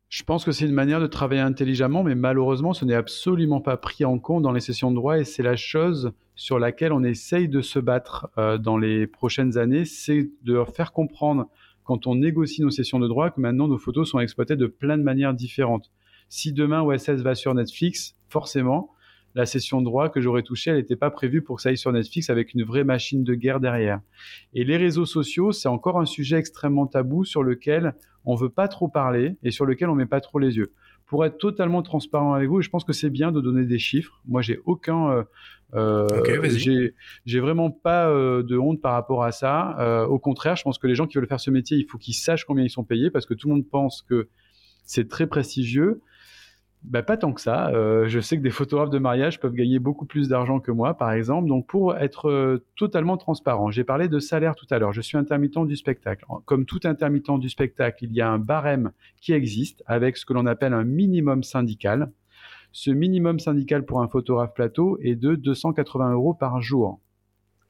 Je pense que c'est une manière de travailler intelligemment, mais malheureusement, ce n'est absolument pas pris en compte dans les sessions de droit et c'est la chose sur laquelle on essaye de se battre euh, dans les prochaines années, c'est de faire comprendre quand on négocie nos sessions de droit que maintenant nos photos sont exploitées de plein de manières différentes. Si demain OSS va sur Netflix, forcément, la session de droit que j'aurais touchée, elle n'était pas prévue pour que ça aille sur Netflix avec une vraie machine de guerre derrière. Et les réseaux sociaux, c'est encore un sujet extrêmement tabou sur lequel on veut pas trop parler et sur lequel on met pas trop les yeux. Pour être totalement transparent avec vous, je pense que c'est bien de donner des chiffres. Moi, j'ai aucun, euh, euh, j'ai, j'ai vraiment pas euh, de honte par rapport à ça. Euh, au contraire, je pense que les gens qui veulent faire ce métier, il faut qu'ils sachent combien ils sont payés parce que tout le monde pense que c'est très prestigieux. Bah, pas tant que ça. Euh, je sais que des photographes de mariage peuvent gagner beaucoup plus d'argent que moi, par exemple. Donc, pour être euh, totalement transparent, j'ai parlé de salaire tout à l'heure. Je suis intermittent du spectacle. Comme tout intermittent du spectacle, il y a un barème qui existe avec ce que l'on appelle un minimum syndical. Ce minimum syndical pour un photographe plateau est de 280 euros par jour.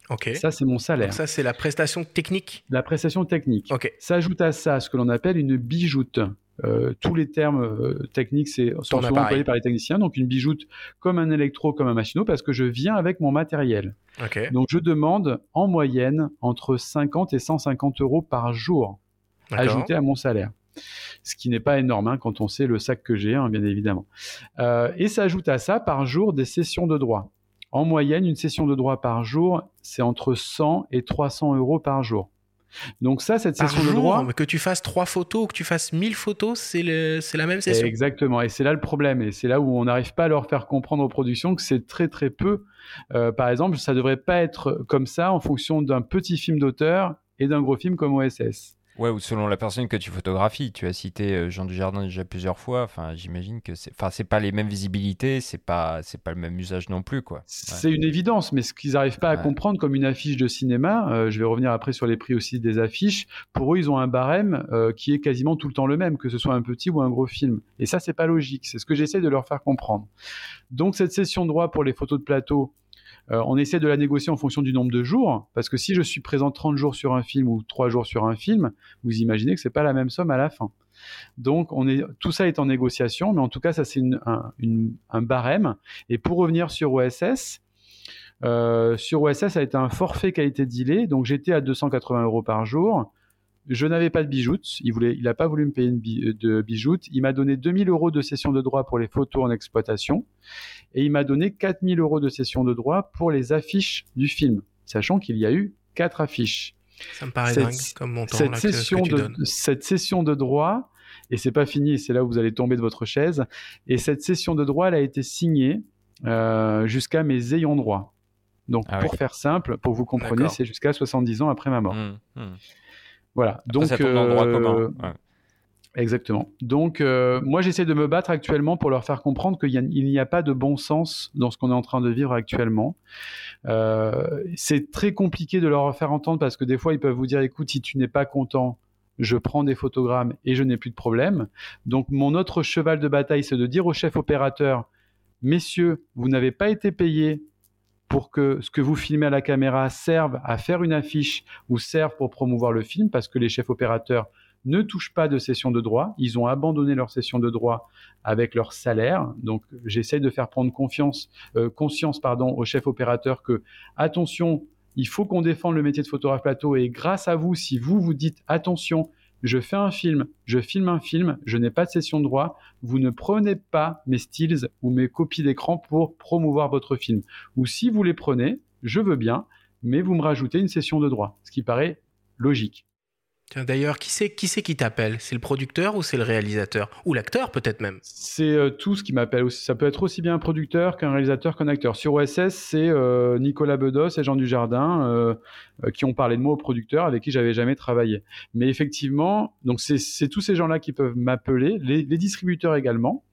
Ok. Ça, c'est mon salaire. Donc ça, c'est la prestation technique? La prestation technique. Ok. S'ajoute à ça ce que l'on appelle une bijoute. Euh, tous les termes euh, techniques c'est, sont souvent employés par les techniciens. Donc une bijoute comme un électro, comme un machinot, parce que je viens avec mon matériel. Donc je demande en moyenne entre 50 et 150 euros par jour ajouté à mon salaire. Ce qui n'est pas énorme hein, quand on sait le sac que j'ai, hein, bien évidemment. Euh, et s'ajoute à ça par jour des sessions de droit. En moyenne, une session de droit par jour, c'est entre 100 et 300 euros par jour. Donc ça, cette session de droit... Que tu fasses trois photos ou que tu fasses 1000 photos, c'est la même session. Exactement, et c'est là le problème. Et c'est là où on n'arrive pas à leur faire comprendre aux productions que c'est très très peu. Euh, par exemple, ça devrait pas être comme ça en fonction d'un petit film d'auteur et d'un gros film comme OSS. Ouais, ou selon la personne que tu photographies. Tu as cité euh, Jean Dujardin déjà plusieurs fois. Enfin, j'imagine que c'est, enfin, c'est pas les mêmes visibilités, c'est pas, c'est pas le même usage non plus, quoi. C'est une évidence, mais ce qu'ils n'arrivent pas à comprendre comme une affiche de cinéma, euh, je vais revenir après sur les prix aussi des affiches. Pour eux, ils ont un barème euh, qui est quasiment tout le temps le même, que ce soit un petit ou un gros film. Et ça, c'est pas logique. C'est ce que j'essaie de leur faire comprendre. Donc, cette session de droit pour les photos de plateau, euh, on essaie de la négocier en fonction du nombre de jours, parce que si je suis présent 30 jours sur un film ou 3 jours sur un film, vous imaginez que c'est pas la même somme à la fin. Donc, tout ça est en négociation, mais en tout cas, ça c'est un, barème. Et pour revenir sur OSS, euh, sur OSS, ça a été un forfait qualité delay, donc j'étais à 280 euros par jour. Je n'avais pas de bijoute. Il voulait, il n'a pas voulu me payer une de bijoute. Il m'a donné 2000 euros de cession de droit pour les photos en exploitation. Et il m'a donné 4000 euros de cession de droit pour les affiches du film. Sachant qu'il y a eu quatre affiches. Ça me paraît dingue comme montant. Cette, session de, cette session de droit, et c'est pas fini, c'est là où vous allez tomber de votre chaise. Et cette session de droit, elle a été signée euh, jusqu'à mes ayants droit. Donc, ah pour faire simple, pour vous compreniez, c'est jusqu'à 70 ans après ma mort. Mmh, mmh. Voilà. Donc, ça euh, Exactement. Donc, euh, moi, j'essaie de me battre actuellement pour leur faire comprendre qu'il n'y a, pas de bon sens dans ce qu'on est en train de vivre actuellement. Euh, c'est très compliqué de leur faire entendre parce que des fois, ils peuvent vous dire, écoute, si tu n'es pas content, je prends des photogrammes et je n'ai plus de problème. Donc, mon autre cheval de bataille, c'est de dire au chef opérateur, messieurs, vous n'avez pas été payés pour que ce que vous filmez à la caméra serve à faire une affiche ou serve pour promouvoir le film, parce que les chefs opérateurs ne touchent pas de session de droit. Ils ont abandonné leur session de droit avec leur salaire. Donc, j'essaie de faire prendre euh, conscience pardon, aux chefs opérateurs que, attention, il faut qu'on défende le métier de photographe plateau. Et grâce à vous, si vous vous dites, attention, je fais un film, je filme un film, je n'ai pas de session de droit, vous ne prenez pas mes stills ou mes copies d'écran pour promouvoir votre film. Ou si vous les prenez, je veux bien, mais vous me rajoutez une session de droit, ce qui paraît logique. D'ailleurs, qui c'est qui, qui t'appelle? C'est le producteur ou c'est le réalisateur? Ou l'acteur peut-être même? C'est euh, tout ce qui m'appelle. Ça peut être aussi bien un producteur qu'un réalisateur qu'un acteur. Sur OSS, c'est euh, Nicolas Bedos et Jean Dujardin euh, qui ont parlé de moi au producteur avec qui j'avais jamais travaillé. Mais effectivement, donc c'est tous ces gens-là qui peuvent m'appeler, les, distributeurs également.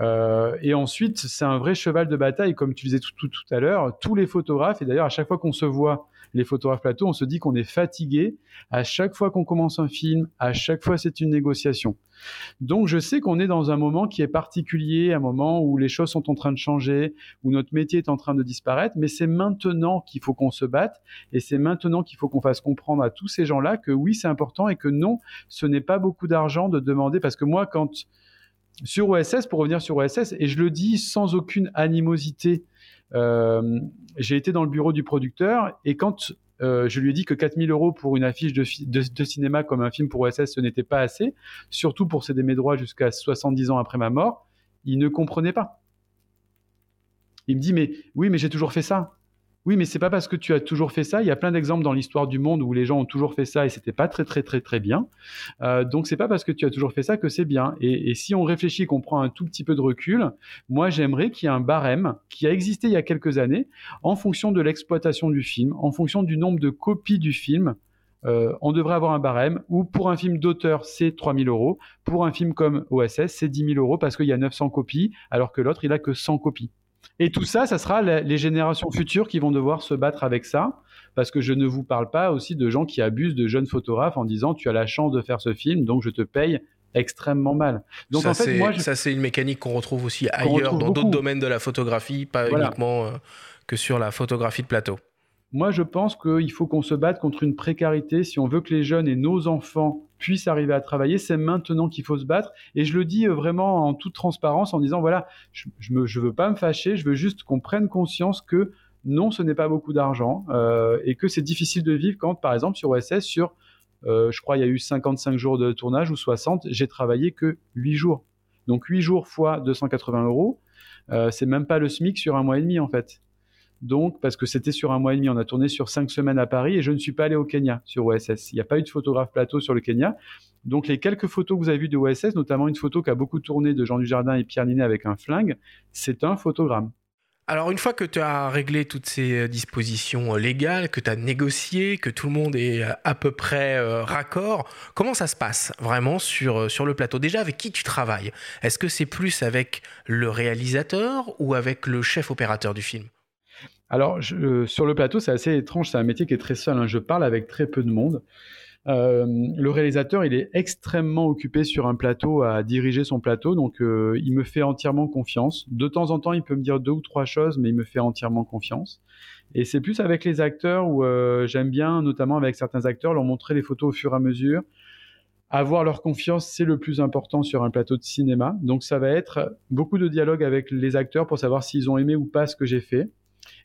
et ensuite, c'est un vrai cheval de bataille, comme tu disais tout, tout, tout à l'heure. Tous les photographes, et d'ailleurs, à chaque fois qu'on se voit les photographes plateau, on se dit qu'on est fatigué à chaque fois qu'on commence un film, à chaque fois c'est une négociation. Donc je sais qu'on est dans un moment qui est particulier, un moment où les choses sont en train de changer, où notre métier est en train de disparaître, mais c'est maintenant qu'il faut qu'on se batte et c'est maintenant qu'il faut qu'on fasse comprendre à tous ces gens-là que oui, c'est important et que non, ce n'est pas beaucoup d'argent de demander parce que moi quand sur OSS, pour revenir sur OSS, et je le dis sans aucune animosité j'ai été dans le bureau du producteur et quand euh, je lui ai dit que 4000 euros pour une affiche de, de, cinéma comme un film pour OSS, ce n'était pas assez, surtout pour céder mes droits jusqu'à 70 ans après ma mort, il ne comprenait pas. Il me dit, mais oui, mais j'ai toujours fait ça. Oui, mais c'est pas parce que tu as toujours fait ça. Il y a plein d'exemples dans l'histoire du monde où les gens ont toujours fait ça et c'était pas très très très très bien. Euh, donc c'est pas parce que tu as toujours fait ça que c'est bien. Et, si on réfléchit, qu'on prend un tout petit peu de recul, moi j'aimerais qu'il y ait un barème qui a existé il y a quelques années en fonction de l'exploitation du film, en fonction du nombre de copies du film. Euh, on devrait avoir un barème où pour un film d'auteur c'est 3000 euros, pour un film comme OSS c'est 10 000 euros parce qu'il y a 900 copies alors que l'autre il a que 100 copies. Et tout ça, ça sera les générations futures qui vont devoir se battre avec ça, parce que je ne vous parle pas aussi de gens qui abusent de jeunes photographes en disant tu as la chance de faire ce film, donc je te paye extrêmement mal. Donc ça, en fait, moi, ça c'est une mécanique qu'on retrouve aussi ailleurs, dans d'autres domaines de la photographie, pas uniquement euh, que sur la photographie de plateau. Moi, je pense qu'il faut qu'on se batte contre une précarité. Si on veut que les jeunes et nos enfants puissent arriver à travailler, c'est maintenant qu'il faut se battre. Et je le dis euh, vraiment en toute transparence en disant, voilà, je ne veux pas me fâcher, je veux juste qu'on prenne conscience que non, ce n'est pas beaucoup d'argent euh, et que c'est difficile de vivre quand, par exemple, sur OSS, sur, euh, je crois, il y a eu 55 jours de tournage ou 60, j'ai travaillé que 8 jours. Donc 8 jours fois 280 euros, c'est même pas le SMIC sur un mois et demi en fait. Donc, parce que c'était sur un mois et demi, on a tourné sur cinq semaines à Paris et je ne suis pas allé au Kenya sur OSS. Il n'y a pas eu de photographe plateau sur le Kenya. Donc, les quelques photos que vous avez vues de OSS, notamment une photo qui a beaucoup tourné de Jean Dujardin et Pierre Ninet avec un flingue, c'est un photogramme. Alors une fois que tu as réglé toutes ces euh, dispositions euh, légales, que tu as négocié, que tout le monde est euh, à peu près raccord, comment ça se passe vraiment sur, sur le plateau? Déjà avec qui tu travailles? Est-ce que c'est plus avec le réalisateur ou avec le chef opérateur du film? Alors, sur le plateau, c'est assez étrange. C'est un métier qui est très seul. Hein. Je parle avec très peu de monde. Euh, le réalisateur, il est extrêmement occupé sur un plateau à diriger son plateau, donc euh, il me fait entièrement confiance. De temps en temps, il peut me dire deux ou trois choses, mais il me fait entièrement confiance. Et c'est plus avec les acteurs où euh, j'aime bien, notamment avec certains acteurs, leur montrer les photos au fur et à mesure. Avoir leur confiance, c'est le plus important sur un plateau de cinéma. Donc ça va être beaucoup de dialogue avec les acteurs pour savoir s'ils ont aimé ou pas ce que j'ai fait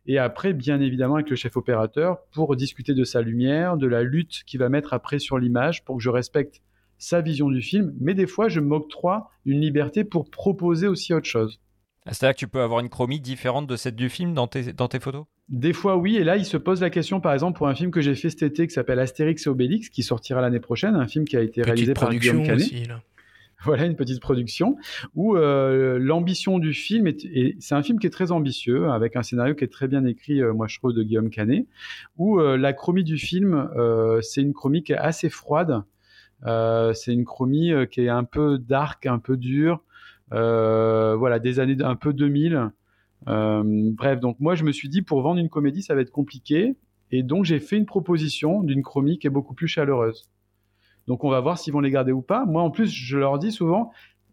et après, bien évidemment, avec le chef opérateur pour discuter de sa lumière, de la lutte qu'il va mettre après sur l'image pour que je respecte sa vision du film. Mais des fois, je m'octroie une liberté pour proposer aussi autre chose. Ah, c'est-à-dire que tu peux avoir une chromie différente de celle du film dans tes, dans tes photos? Des fois, oui. Et là, il se pose la question, par exemple, pour un film que j'ai fait cet été qui s'appelle Astérix et Obélix, qui sortira l'année prochaine, un film qui a été réalisé par Guillaume Canet. Aussi, là voilà une petite production où euh, l'ambition du film est, et c'est un film qui est très ambitieux avec un scénario qui est très bien écrit euh, moi je trouve de Guillaume Canet où euh, la chromie du film c'est une chromie qui est assez froide. C'est une chromie qui est un peu dark un peu dure voilà des années un peu 2000 bref donc moi je me suis dit pour vendre une comédie ça va être compliqué. Et donc j'ai fait une proposition d'une chromie qui est beaucoup plus chaleureuse donc on va voir s'ils vont les garder ou pas. Moi en plus, je leur dis souvent,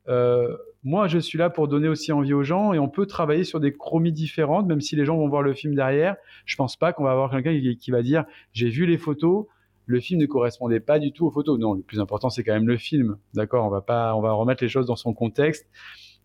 euh, moi je suis là pour donner aussi envie aux gens et on peut travailler sur des chromies différentes, même si les gens vont voir le film derrière. Je pense pas qu'on va avoir quelqu'un qui, va dire j'ai vu les photos, le film ne correspondait pas du tout aux photos. Non, le plus important c'est quand même le film, d'accord? On va pas, on va remettre les choses dans son contexte.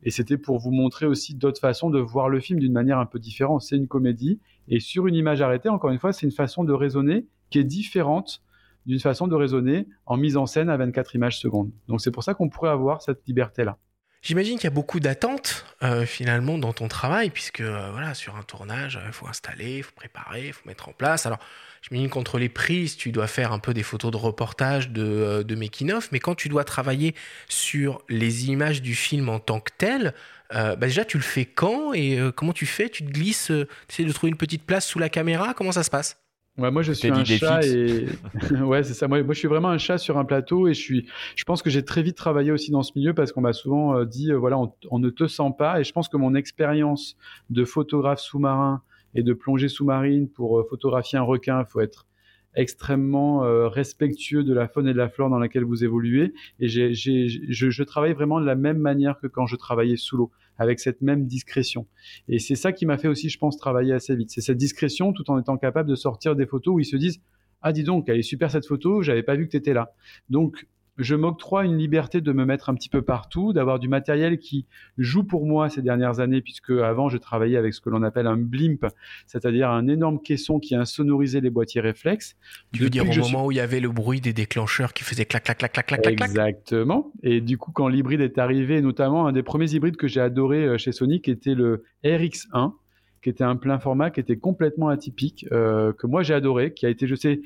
Et c'était pour vous montrer aussi d'autres façons de voir le film d'une manière un peu différente. C'est une comédie et sur une image arrêtée, encore une fois, c'est une façon de raisonner qui est différente d'une façon de raisonner en mise en scène à 24 images secondes. Donc c'est pour ça qu'on pourrait avoir cette liberté-là. J'imagine qu'il y a beaucoup d'attentes euh, finalement dans ton travail, puisque euh, voilà, sur un tournage, il faut installer, il faut préparer, il faut mettre en place. Alors, j'imagine qu'entre les prises, tu dois faire un peu des photos de reportage, de, euh, de making-of, mais quand tu dois travailler sur les images du film en tant que tel, bah déjà, tu le fais quand et comment tu fais? Tu te glisses, tu essaies de trouver une petite place sous la caméra? Comment ça se passe? Ouais, moi je suis un chat et ouais c'est ça. Moi, moi je suis vraiment un chat sur un plateau et je suis. Je pense que j'ai très vite travaillé aussi dans ce milieu parce qu'on m'a souvent euh, dit euh, voilà on, ne te sent pas et je pense que mon expérience de photographe sous-marin et de plongée sous-marine pour euh, photographier un requin, il faut être extrêmement respectueux de la faune et de la flore dans laquelle vous évoluez et j'ai, je, je travaille vraiment de la même manière que quand je travaillais sous l'eau avec cette même discrétion. Et c'est ça qui m'a fait aussi, je pense, travailler assez vite. C'est cette discrétion tout en étant capable de sortir des photos où ils se disent ah dis donc, elle est super cette photo, j'avais pas vu que tu étais là. Donc je m'octroie une liberté de me mettre un petit peu partout, d'avoir du matériel qui joue pour moi ces dernières années, puisque avant je travaillais avec ce que l'on appelle un blimp, c'est-à-dire un énorme caisson qui insonorisait les boîtiers réflexes. Tu veux dire au moment où il y avait le bruit des déclencheurs qui faisait clac clac clac clac clac clac Exactement. Et du coup, quand l'hybride est arrivé, notamment un des premiers hybrides que j'ai adoré euh, chez Sony, qui était le RX1 qui était un plein format, qui était complètement atypique, euh, que moi j'ai adoré, qui a été, je sais,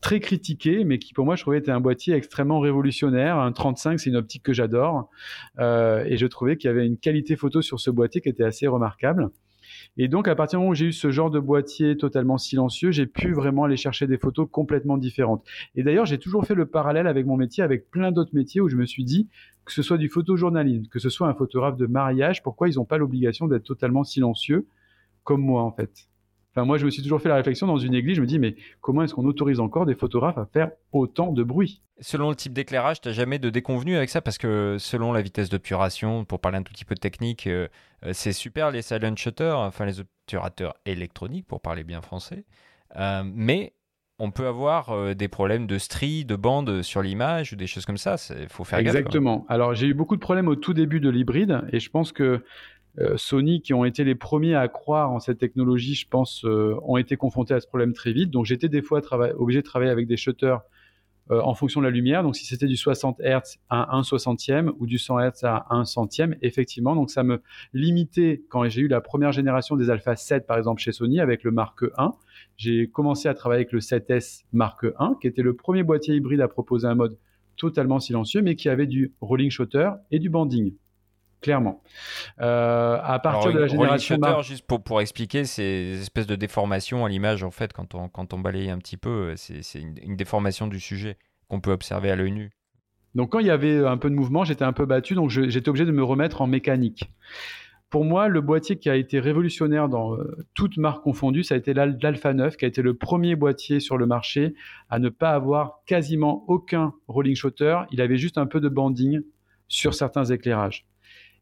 très critiqué, mais qui pour moi je trouvais était un boîtier extrêmement révolutionnaire. Un 35, c'est une optique que j'adore, euh, et je trouvais qu'il y avait une qualité photo sur ce boîtier qui était assez remarquable. Et donc, à partir du moment où j'ai eu ce genre de boîtier totalement silencieux, j'ai pu vraiment aller chercher des photos complètement différentes. Et d'ailleurs, j'ai toujours fait le parallèle avec mon métier, avec plein d'autres métiers où je me suis dit, que ce soit du photojournalisme, que ce soit un photographe de mariage, pourquoi ils n'ont pas l'obligation d'être totalement silencieux, comme moi en fait? Moi, je me suis toujours fait la réflexion dans une église, je me dis, mais comment est-ce qu'on autorise encore des photographes à faire autant de bruit? Selon le type d'éclairage, tu n'as jamais de déconvenu avec ça parce que selon la vitesse d'obturation, pour parler un tout petit peu de technique, euh, euh, c'est super les silent shutters, enfin les obturateurs électroniques pour parler bien français. mais on peut avoir des problèmes de stries, de bandes sur l'image ou des choses comme ça. Il faut faire gaffe. Exactement. Alors j'ai eu beaucoup de problèmes au tout début de l'hybride et je pense que Sony, qui ont été les premiers à croire en cette technologie, je pense, ont été confrontés à ce problème très vite. Donc j'étais des fois obligé de travailler avec des shutters euh, en fonction de la lumière. Donc si c'était du 60 Hz à 1 60e ou du 100 Hz à 1 centième, effectivement. Donc ça me limitait quand j'ai eu la première génération des Alpha 7 par exemple chez Sony avec le Mark 1. J'ai commencé à travailler avec le 7S Mark 1 qui était le premier boîtier hybride à proposer un mode totalement silencieux mais qui avait du rolling shutter et du banding clairement. Euh, à partir de la génération shutter, juste pour, pour expliquer, c'est une espèce de déformation à l'image en fait quand on, quand on balaye un petit peu, c'est une, une, déformation du sujet qu'on peut observer à l'œil nu. Donc quand il y avait un peu de mouvement, j'étais un peu battu, donc j'étais obligé de me remettre en mécanique. Pour moi, le boîtier qui a été révolutionnaire dans euh, toutes marques confondues, ça a été l'Alpha 9, qui a été le premier boîtier sur le marché à ne pas avoir quasiment aucun rolling shutter. Il avait juste un peu de banding sur certains éclairages.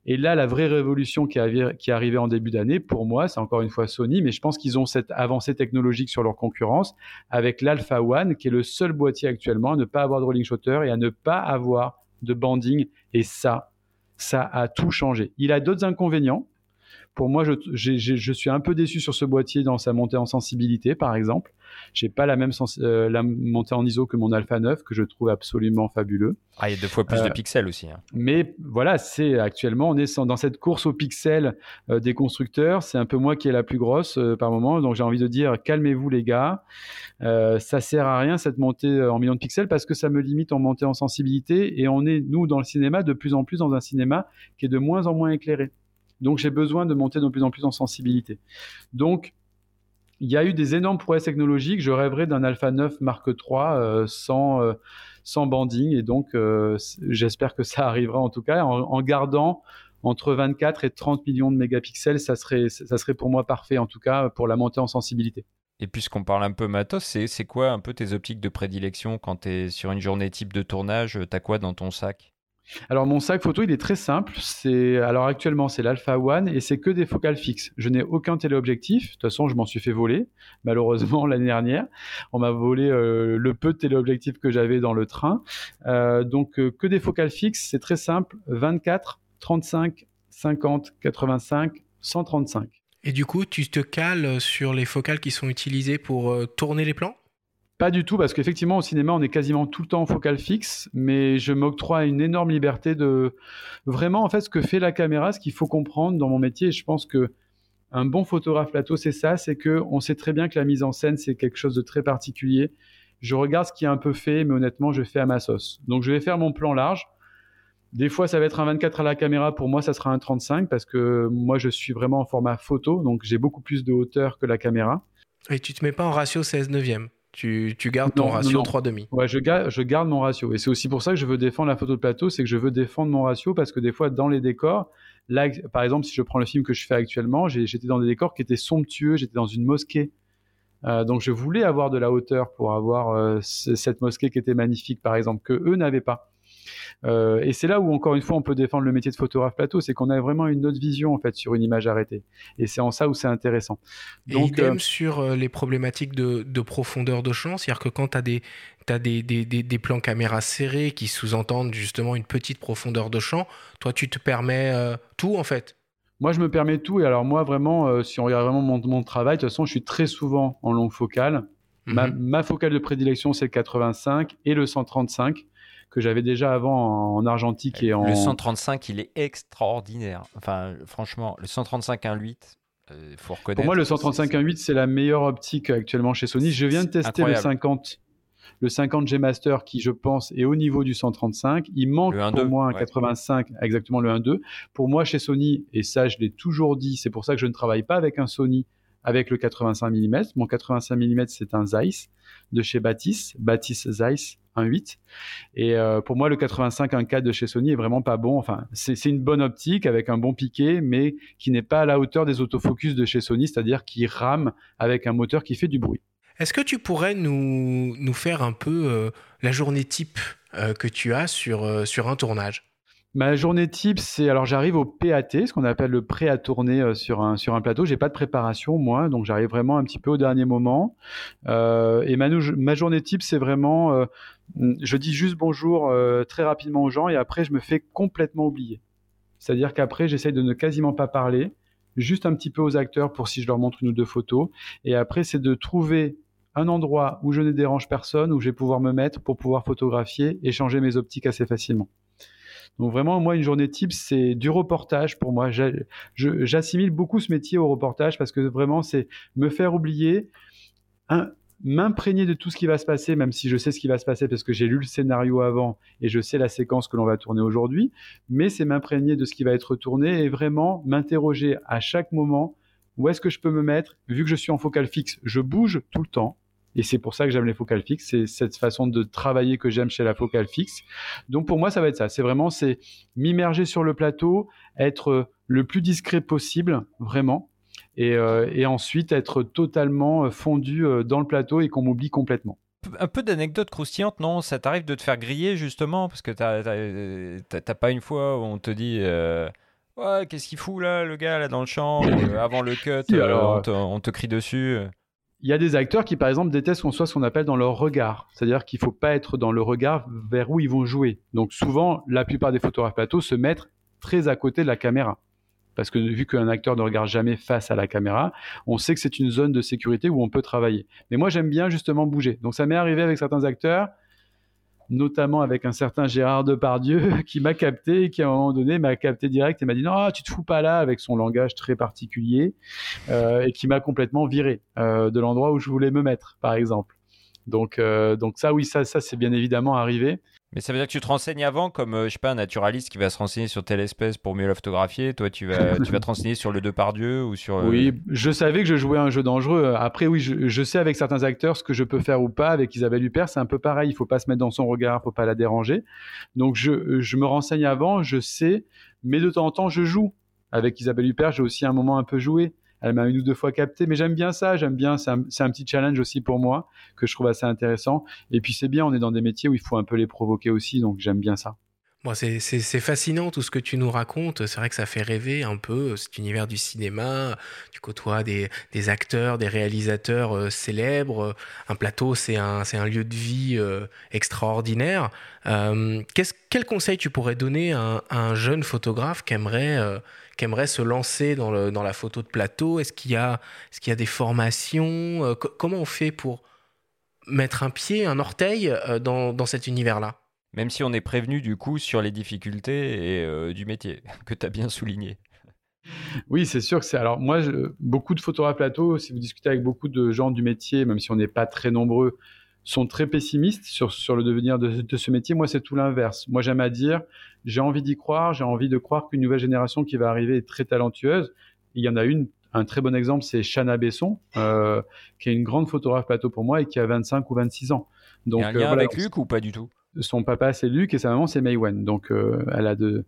Et là, la vraie révolution qui, est arrivée en début d'année, pour moi, c'est encore une fois Sony, mais je pense qu'ils ont cette avancée technologique sur leur concurrence avec l'Alpha One, qui est le seul boîtier actuellement à ne pas avoir de rolling shutter et à ne pas avoir de banding. Et ça, ça a tout changé. Il a d'autres inconvénients. Pour moi, je, je, suis un peu déçu sur ce boîtier dans sa montée en sensibilité, par exemple. J'ai pas la même euh, la montée en ISO que mon Alpha 9 que je trouve absolument fabuleux. Ah, il y a deux fois plus de euh, pixels aussi. Hein. Mais voilà, c'est actuellement on est dans cette course aux pixels euh, des constructeurs. C'est un peu moi qui est la plus grosse par moment, donc j'ai envie de dire calmez-vous les gars. ça sert à rien cette montée en millions de pixels parce que ça me limite en montée en sensibilité et on est nous dans le cinéma de plus en plus dans un cinéma qui est de moins en moins éclairé. Donc j'ai besoin de monter de plus en plus en sensibilité. Donc il y a eu des énormes prouesses technologiques. Je rêverais d'un Alpha 9 Mark III euh, sans, euh, sans banding. Et donc, euh, j'espère que ça arrivera en tout cas en, gardant entre 24 et 30 millions de mégapixels. Ça serait, ça serait pour moi parfait, en tout cas, pour la montée en sensibilité. Et puisqu'on parle un peu matos, c'est quoi un peu tes optiques de prédilection quand tu es sur une journée type de tournage T'as quoi dans ton sac? Alors mon sac photo, il est très simple. C'est alors actuellement c'est l'Alpha One et c'est que des focales fixes. Je n'ai aucun téléobjectif. De toute façon, je m'en suis fait voler malheureusement l'année dernière. On m'a volé euh, le peu de téléobjectifs que j'avais dans le train. Euh, donc euh, que des focales fixes, c'est très simple. 24, 35, 50, 85, 135. Et du coup, tu te cales sur les focales qui sont utilisées pour tourner les plans? Pas du tout, parce qu'effectivement, au cinéma, on est quasiment tout le temps en focale fixe, mais je m'octroie une énorme liberté de vraiment, en fait, ce que fait la caméra, ce qu'il faut comprendre dans mon métier. je pense que un bon photographe plateau, c'est ça, c'est que on sait très bien que la mise en scène, c'est quelque chose de très particulier. Je regarde ce qui est un peu fait, mais honnêtement, je fais à ma sauce. Donc, je vais faire mon plan large. Des fois, ça va être un 24 à la caméra. Pour moi, ça sera un 35 parce que moi, je suis vraiment en format photo, donc j'ai beaucoup plus de hauteur que la caméra. Et tu te mets pas en ratio 16 neuvième? Tu, gardes ton ratio 3,5. Ouais, je, je garde mon ratio. Et c'est aussi pour ça que je veux défendre la photo de plateau, c'est que je veux défendre mon ratio parce que des fois, dans les décors, là, par exemple, si je prends le film que je fais actuellement, j'étais dans des décors qui étaient somptueux, j'étais dans une mosquée. Euh, donc je voulais avoir de la hauteur pour avoir euh, cette mosquée qui était magnifique, par exemple, que eux n'avaient pas. Euh, et c'est là où, encore une fois, on peut défendre le métier de photographe plateau, c'est qu'on a vraiment une autre vision en fait sur une image arrêtée. Et c'est en ça où c'est intéressant. Donc, et sur euh, les problématiques de, profondeur de champ, c'est-à-dire que quand tu as des as des, des, des, plans caméra serrés qui sous-entendent justement une petite profondeur de champ. Toi, tu te permets euh, tout en fait? Moi, je me permets tout. Et alors, moi, vraiment, si on regarde vraiment mon, mon, travail, de toute façon, je suis très souvent en longue focale. ma, mhm. ma, focale de prédilection, c'est le 85 et le 135 que j'avais déjà avant en, argentique et en. Le 135, il est extraordinaire. Enfin, franchement, le 135 1.8. Il faut reconnaître. Pour moi, le 135 1.8, c'est la meilleure optique actuellement chez Sony. Je viens de tester le 50, le 50 G Master qui, je pense, est au niveau du 135. Il manque pour moi un 85, exactement le 1.2. Pour moi, chez Sony, et ça, je l'ai toujours dit, c'est pour ça que je ne travaille pas avec un Sony avec le 85 mm. Mon 85 mm, c'est un Zeiss de chez Batis, Batis Zeiss 1.8. Et euh, pour moi, le 85 1.4 de chez Sony est vraiment pas bon. Enfin, c'est une bonne optique avec un bon piqué, mais qui n'est pas à la hauteur des autofocus de chez Sony, c'est-à-dire qui rame avec un moteur qui fait du bruit. Est-ce que tu pourrais nous, nous faire un peu euh, la journée type euh, que tu as sur, sur un tournage? Ma journée type, c'est alors j'arrive au PAT, ce qu'on appelle le prêt à tourner euh, sur un sur un plateau. J'ai pas de préparation moi, donc j'arrive vraiment un petit peu au dernier moment. Euh, et ma, ma journée type, c'est vraiment, euh, je dis juste bonjour très rapidement aux gens et après je me fais complètement oublier. C'est-à-dire qu'après j'essaye de ne quasiment pas parler, juste un petit peu aux acteurs pour si je leur montre une ou deux photos. Et après c'est de trouver un endroit où je ne dérange personne, où je vais pouvoir me mettre pour pouvoir photographier et changer mes optiques assez facilement. Donc vraiment, moi, une journée type, c'est du reportage pour moi. J'assimile beaucoup ce métier au reportage parce que vraiment, c'est me faire oublier, m'imprégner de tout ce qui va se passer, même si je sais ce qui va se passer parce que j'ai lu le scénario avant et je sais la séquence que l'on va tourner aujourd'hui, mais c'est m'imprégner de ce qui va être tourné et vraiment m'interroger à chaque moment où est-ce que je peux me mettre, vu que je suis en focal fixe, je bouge tout le temps. Et c'est pour ça que j'aime les focales fixes. C'est cette façon de travailler que j'aime chez la focale fixe. Donc pour moi, ça va être ça. C'est vraiment c'est m'immerger sur le plateau, être le plus discret possible, vraiment. Et, euh, et ensuite être totalement fondu euh, dans le plateau et qu'on m'oublie complètement un peu d'anecdotes croustillantes, non? Ça t'arrive de te faire griller justement? Parce que t'as pas une fois où on te dit euh, Ouais, qu'est-ce qu'il fout là, le gars là dans le champ Avant le cut, alors... on, te, crie dessus il y a des acteurs qui, par exemple, détestent qu'on soit ce qu'on appelle dans leur regard. C'est-à-dire qu'il ne faut pas être dans le regard vers où ils vont jouer. Donc souvent, la plupart des photographes plateaux se mettent très à côté de la caméra. Parce que vu qu'un acteur ne regarde jamais face à la caméra, on sait que c'est une zone de sécurité où on peut travailler. Mais moi, j'aime bien justement bouger. Donc ça m'est arrivé avec certains acteurs notamment avec un certain Gérard Depardieu qui m'a capté et qui à un moment donné m'a capté direct et m'a dit non tu te fous pas là avec son langage très particulier euh, et qui m'a complètement viré euh, de l'endroit où je voulais me mettre par exemple. Donc euh, donc ça oui ça ça c'est bien évidemment arrivé mais ça veut dire que tu te renseignes avant, comme euh, je sais pas un naturaliste qui va se renseigner sur telle espèce pour mieux la photographier. Toi, tu vas, tu vas te renseigner sur le Depardieu ou sur. Euh, oui, je savais que je jouais un jeu dangereux. Après, oui, je, sais avec certains acteurs ce que je peux faire ou pas. Avec Isabelle Huppert, c'est un peu pareil. Il faut pas se mettre dans son regard, faut pas la déranger. Donc, je, je me renseigne avant, je sais, mais de temps en temps, je joue. Avec Isabelle Huppert, j'ai aussi un moment un peu joué elle m'a une ou deux fois capté, mais j'aime bien ça, j'aime bien, c'est un, un, petit challenge aussi pour moi que je trouve assez intéressant. Et puis c'est bien, on est dans des métiers où il faut un peu les provoquer aussi, donc j'aime bien ça. C'est fascinant tout ce que tu nous racontes. C'est vrai que ça fait rêver un peu cet univers du cinéma. Tu côtoies des, acteurs, des réalisateurs euh, célèbres. Un plateau, c'est un, lieu de vie euh, extraordinaire. Euh, quel conseil tu pourrais donner à un, jeune photographe qui aimerait euh, se lancer dans, la photo de plateau? Est-ce qu'il y, a, des formations euh, Comment on fait pour mettre un pied, un orteil euh, dans cet univers-là? Même si on est prévenu du coup sur les difficultés et, euh, du métier, que tu as bien souligné. Oui, c'est sûr que c'est. Alors, moi, beaucoup de photographes plateau, si vous discutez avec beaucoup de gens du métier, même si on n'est pas très nombreux, sont très pessimistes sur, sur le devenir de, de ce métier. Moi, c'est tout l'inverse. Moi, j'aime à dire, j'ai envie d'y croire, j'ai envie de croire qu'une nouvelle génération qui va arriver est très talentueuse. Il y en a une, un très bon exemple, c'est Chana Besson, euh, qui est une grande photographe plateau pour moi et qui a 25 ou 26 ans. Donc, Il y a un lien euh, avec Luc ou pas du tout? Son papa, c'est Luc et sa maman, c'est Maywen. Donc, euh, elle a de,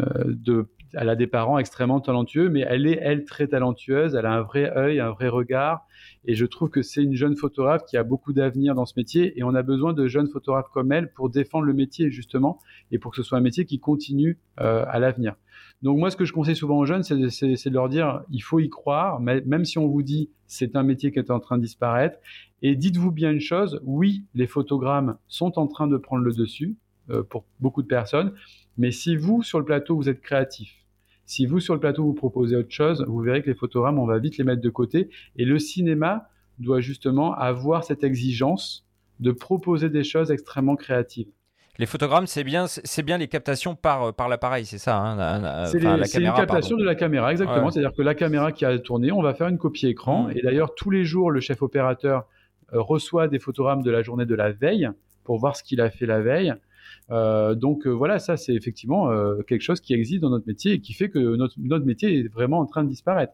euh, elle a des parents extrêmement talentueux, mais elle est, elle, très talentueuse. Elle a un vrai œil, un vrai regard. Et je trouve que c'est une jeune photographe qui a beaucoup d'avenir dans ce métier. Et on a besoin de jeunes photographes comme elle pour défendre le métier, justement, et pour que ce soit un métier qui continue euh, à l'avenir. Donc moi, ce que je conseille souvent aux jeunes, c'est de, leur dire, il faut y croire, même si on vous dit c'est un métier qui est en train de disparaître. Et dites-vous bien une chose, oui, les photogrammes sont en train de prendre le dessus euh, pour beaucoup de personnes, mais si vous, sur le plateau, vous êtes créatif, si vous, sur le plateau, vous proposez autre chose, vous verrez que les photogrammes, on va vite les mettre de côté. Et le cinéma doit justement avoir cette exigence de proposer des choses extrêmement créatives. Les photogrammes, c'est bien, c'est bien les captations par, par l'appareil, c'est ça hein, C'est une captation de la caméra, exactement. C'est-à-dire que la caméra qui a tourné, on va faire une copie écran. Mmh. Et d'ailleurs, tous les jours, le chef opérateur euh, reçoit des photogrammes de la journée de la veille pour voir ce qu'il a fait la veille. Euh, donc euh, voilà, ça c'est effectivement euh, quelque chose qui existe dans notre métier et qui fait que notre, notre métier est vraiment en train de disparaître.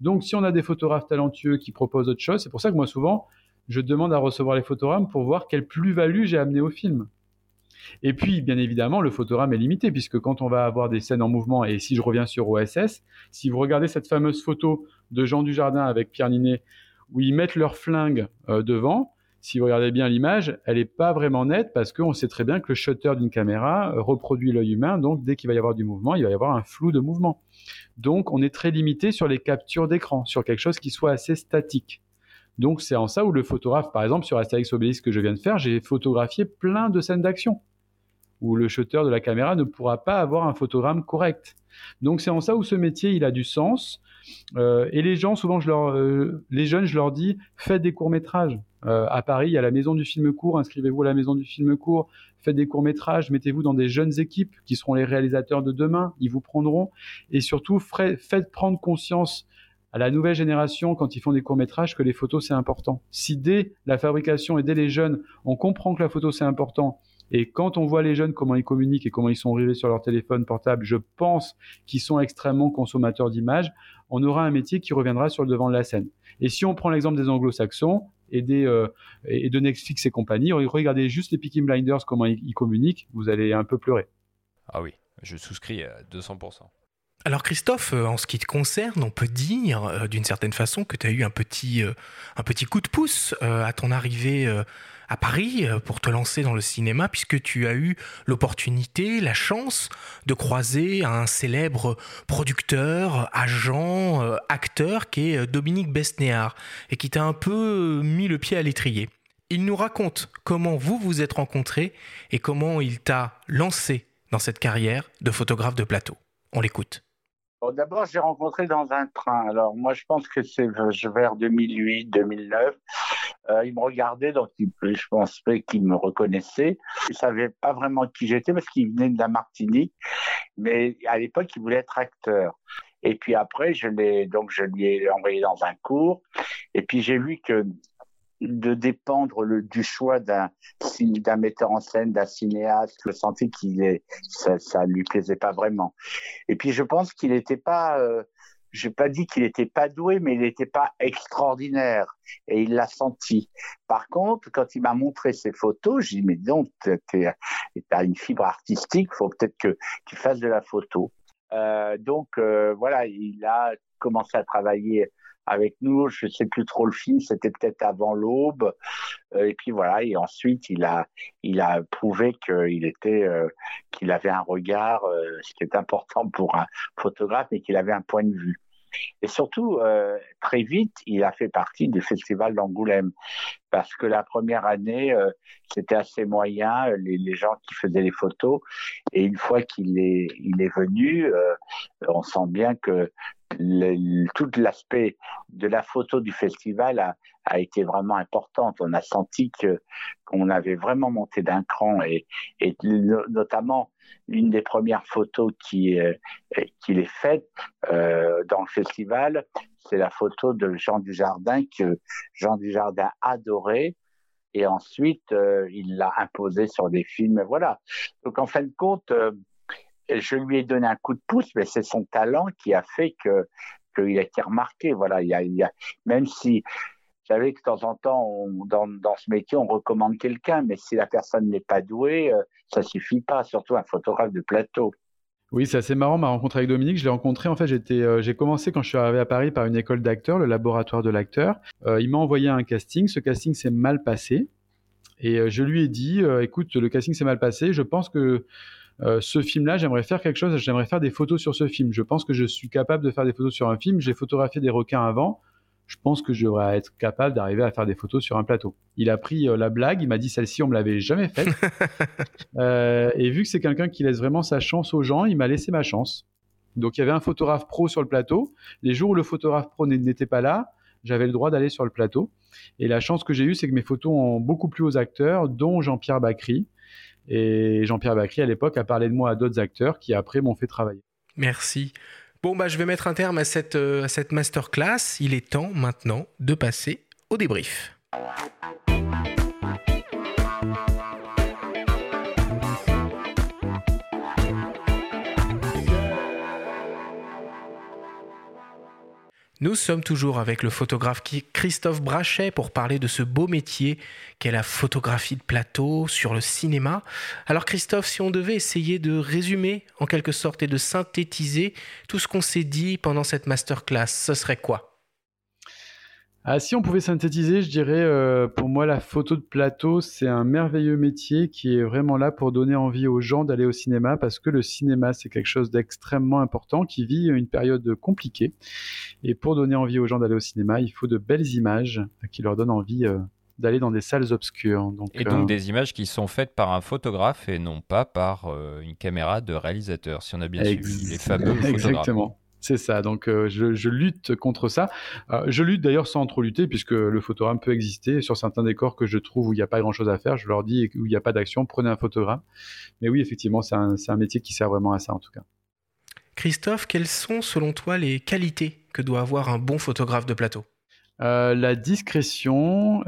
Donc si on a des photographes talentueux qui proposent autre chose, c'est pour ça que moi souvent je demande à recevoir les photogrammes pour voir quelle plus-value j'ai amené au film. Et puis, bien évidemment, le photogramme est limité, puisque quand on va avoir des scènes en mouvement, et si je reviens sur OSS, si vous regardez cette fameuse photo de Jean Dujardin avec Pierre Ninet, où ils mettent leur flingue devant, si vous regardez bien l'image, elle n'est pas vraiment nette parce qu'on sait très bien que le shutter d'une caméra reproduit l'œil humain, donc dès qu'il va y avoir du mouvement, il va y avoir un flou de mouvement. Donc on est très limité sur les captures d'écran, sur quelque chose qui soit assez statique. Donc c'est en ça où le photographe, par exemple sur Astérix Obélix que je viens de faire, j'ai photographié plein de scènes d'action où le shutter de la caméra ne pourra pas avoir un photogramme correct. Donc c'est en ça où ce métier il a du sens. Euh, et les gens, souvent, je leur, euh, les jeunes, je leur dis, faites des courts métrages. Euh, à Paris, il y a la maison du film court. Inscrivez-vous à la maison du film court. Faites des courts métrages. Mettez-vous dans des jeunes équipes qui seront les réalisateurs de demain. Ils vous prendront. Et surtout, faites prendre conscience à la nouvelle génération, quand ils font des courts métrages, que les photos c'est important. Si dès la fabrication et dès les jeunes, on comprend que la photo c'est important et quand on voit les jeunes, comment ils communiquent et comment ils sont rivés sur leur téléphone portable, je pense qu'ils sont extrêmement consommateurs d'images. On aura un métier qui reviendra sur le devant de la scène. Et si on prend l'exemple des anglo-saxons et, euh, de Netflix et compagnie, regardez juste les Peaky Blinders, comment ils, communiquent, vous allez un peu pleurer. Ah oui, je souscris à 200%. Alors Christophe, euh, en ce qui te concerne, on peut dire euh, d'une certaine façon que tu as eu un petit, un petit coup de pouce à ton arrivée à Paris euh, pour te lancer dans le cinéma puisque tu as eu l'opportunité, la chance de croiser un célèbre producteur, agent, euh, acteur qui est euh, Dominique Besnéard et qui t'a un peu mis le pied à l'étrier. Il nous raconte comment vous vous êtes rencontrés et comment il t'a lancé dans cette carrière de photographe de plateau. On l'écoute. D'abord, j'ai rencontré dans un train. Alors, moi, je pense que c'est vers 2008, 2009. Euh, il me regardait, donc je pensais qu'il me reconnaissait. Il savait pas vraiment qui j'étais parce qu'il venait de la Martinique, mais à l'époque, il voulait être acteur. Et puis après, je l'ai donc je lui ai envoyé dans un cours. Et puis j'ai vu que de dépendre du choix d'un metteur en scène, d'un cinéaste, je sentais qu'il est ça, ça lui plaisait pas vraiment. Et puis je pense qu'il n'était pas euh, j'ai pas dit qu'il n'était pas doué, mais il n'était pas extraordinaire. Et il l'a senti. Par contre, quand il m'a montré ses photos, j'ai dit, mais donc, tu as une fibre artistique, faut peut-être que tu fasses de la photo. Euh, donc, euh, voilà, il a commencé à travailler avec nous. Je sais plus trop le film, c'était peut-être avant l'aube. Euh, et puis voilà, et ensuite il a, il a prouvé qu'il était, qu'il avait un regard, ce qui est important pour un photographe, et qu'il avait un point de vue. Et surtout, euh, très vite, il a fait partie du festival d'Angoulême. Parce que la première année, euh, c'était assez moyen, les, les, gens qui faisaient les photos. Et une fois qu'il est, venu, euh, on sent bien que tout l'aspect de la photo du festival a, été vraiment importante. On a senti qu'on avait vraiment monté d'un cran et notamment une des premières photos qui euh, qu'il est faite euh, dans le festival, c'est la photo de Jean Dujardin que Jean Dujardin adorait et ensuite euh, il l'a imposé sur des films. Voilà. Donc en fin de compte, euh, je lui ai donné un coup de pouce, mais c'est son talent qui a fait que qu'il a été remarqué. Voilà, même si vous savez que de temps en temps, dans, dans, ce métier, on recommande quelqu'un, mais si la personne n'est pas douée, euh, ça suffit pas, surtout un photographe de plateau. Oui, c'est assez marrant ma rencontre avec Dominique. Je l'ai rencontré, en fait, j'étais, euh, j'ai commencé quand je suis arrivé à Paris par une école d'acteurs, le laboratoire de l'acteur. Euh, il m'a envoyé un casting. Ce casting s'est mal passé. Et je lui ai dit, écoute, le casting s'est mal passé. Je pense que ce film-là, j'aimerais faire quelque chose. J'aimerais faire des photos sur ce film. Je pense que je suis capable de faire des photos sur un film. J'ai photographié des requins avant je pense que je devrais être capable d'arriver à faire des photos sur un plateau. Il a pris euh, la blague, il m'a dit celle-ci, on me l'avait jamais faite. euh, et vu que c'est quelqu'un qui laisse vraiment sa chance aux gens, il m'a laissé ma chance. Donc il y avait un photographe pro sur le plateau. Les jours où le photographe pro n'était pas là, j'avais le droit d'aller sur le plateau. Et la chance que j'ai eue, c'est que mes photos ont beaucoup plu aux acteurs, dont Jean-Pierre Bacry. Et Jean-Pierre Bacry, à l'époque, a parlé de moi à d'autres acteurs qui, après, m'ont fait travailler. Merci. Bon, bah, je vais mettre un terme à cette, euh, à cette masterclass. Il est temps maintenant de passer au débrief. Nous sommes toujours avec le photographe Christophe Brachet pour parler de ce beau métier qu'est la photographie de plateau sur le cinéma. Alors Christophe, si on devait essayer de résumer en quelque sorte et de synthétiser tout ce qu'on s'est dit pendant cette masterclass, ce serait quoi? Ah, si on pouvait synthétiser, je dirais, euh, pour moi, la photo de plateau, c'est un merveilleux métier qui est vraiment là pour donner envie aux gens d'aller au cinéma, parce que le cinéma, c'est quelque chose d'extrêmement important, qui vit une période compliquée. Et pour donner envie aux gens d'aller au cinéma, il faut de belles images qui leur donnent envie euh, d'aller dans des salles obscures. Donc, Et donc euh, des images qui sont faites par un photographe et non pas par euh, une caméra de réalisateur, si on a bien Ex- suivi les fameux photographes. C'est ça. Donc, euh, je, je lutte contre ça. Euh, je lutte d'ailleurs sans trop lutter, puisque le photogramme peut exister. Sur certains décors que je trouve où il n'y a pas grand-chose à faire, je leur dis où il n'y a pas d'action, prenez un photogramme. Mais oui, effectivement, c'est un, métier qui sert vraiment à ça, en tout cas. Christophe, quelles sont selon toi les qualités que doit avoir un bon photographe de plateau? Euh, la discrétion,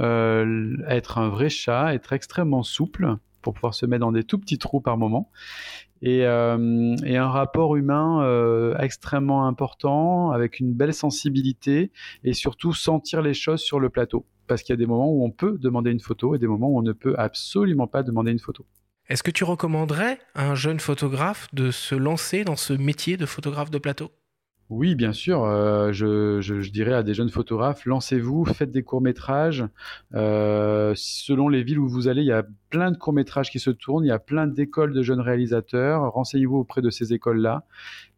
être un vrai chat, être extrêmement souple pour pouvoir se mettre dans des tout petits trous par moment, et, euh, et un rapport humain euh, extrêmement important, avec une belle sensibilité, et surtout sentir les choses sur le plateau. Parce qu'il y a des moments où on peut demander une photo et des moments où on ne peut absolument pas demander une photo. Est-ce que tu recommanderais à un jeune photographe de se lancer dans ce métier de photographe de plateau? Oui, bien sûr. euh, je, je- dirais à des jeunes photographes, lancez-vous, faites des courts-métrages. Euh, selon les villes où vous allez, il y a plein de courts-métrages qui se tournent, il y a plein d'écoles de jeunes réalisateurs. Renseignez-vous auprès de ces écoles-là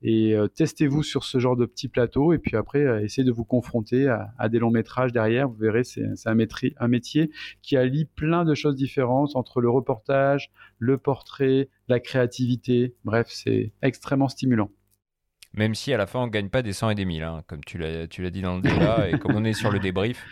et euh, testez-vous sur ce genre de petits plateaux. Et puis après, essayez de vous confronter à, des longs-métrages derrière. Vous verrez, c'est un, un métier qui allie plein de choses différentes entre le reportage, le portrait, la créativité. Bref, c'est extrêmement stimulant. Même si à la fin on gagne pas des 100 et des 1000, hein, comme tu l'as tu l'as dit dans le débat, et comme on est sur le débrief,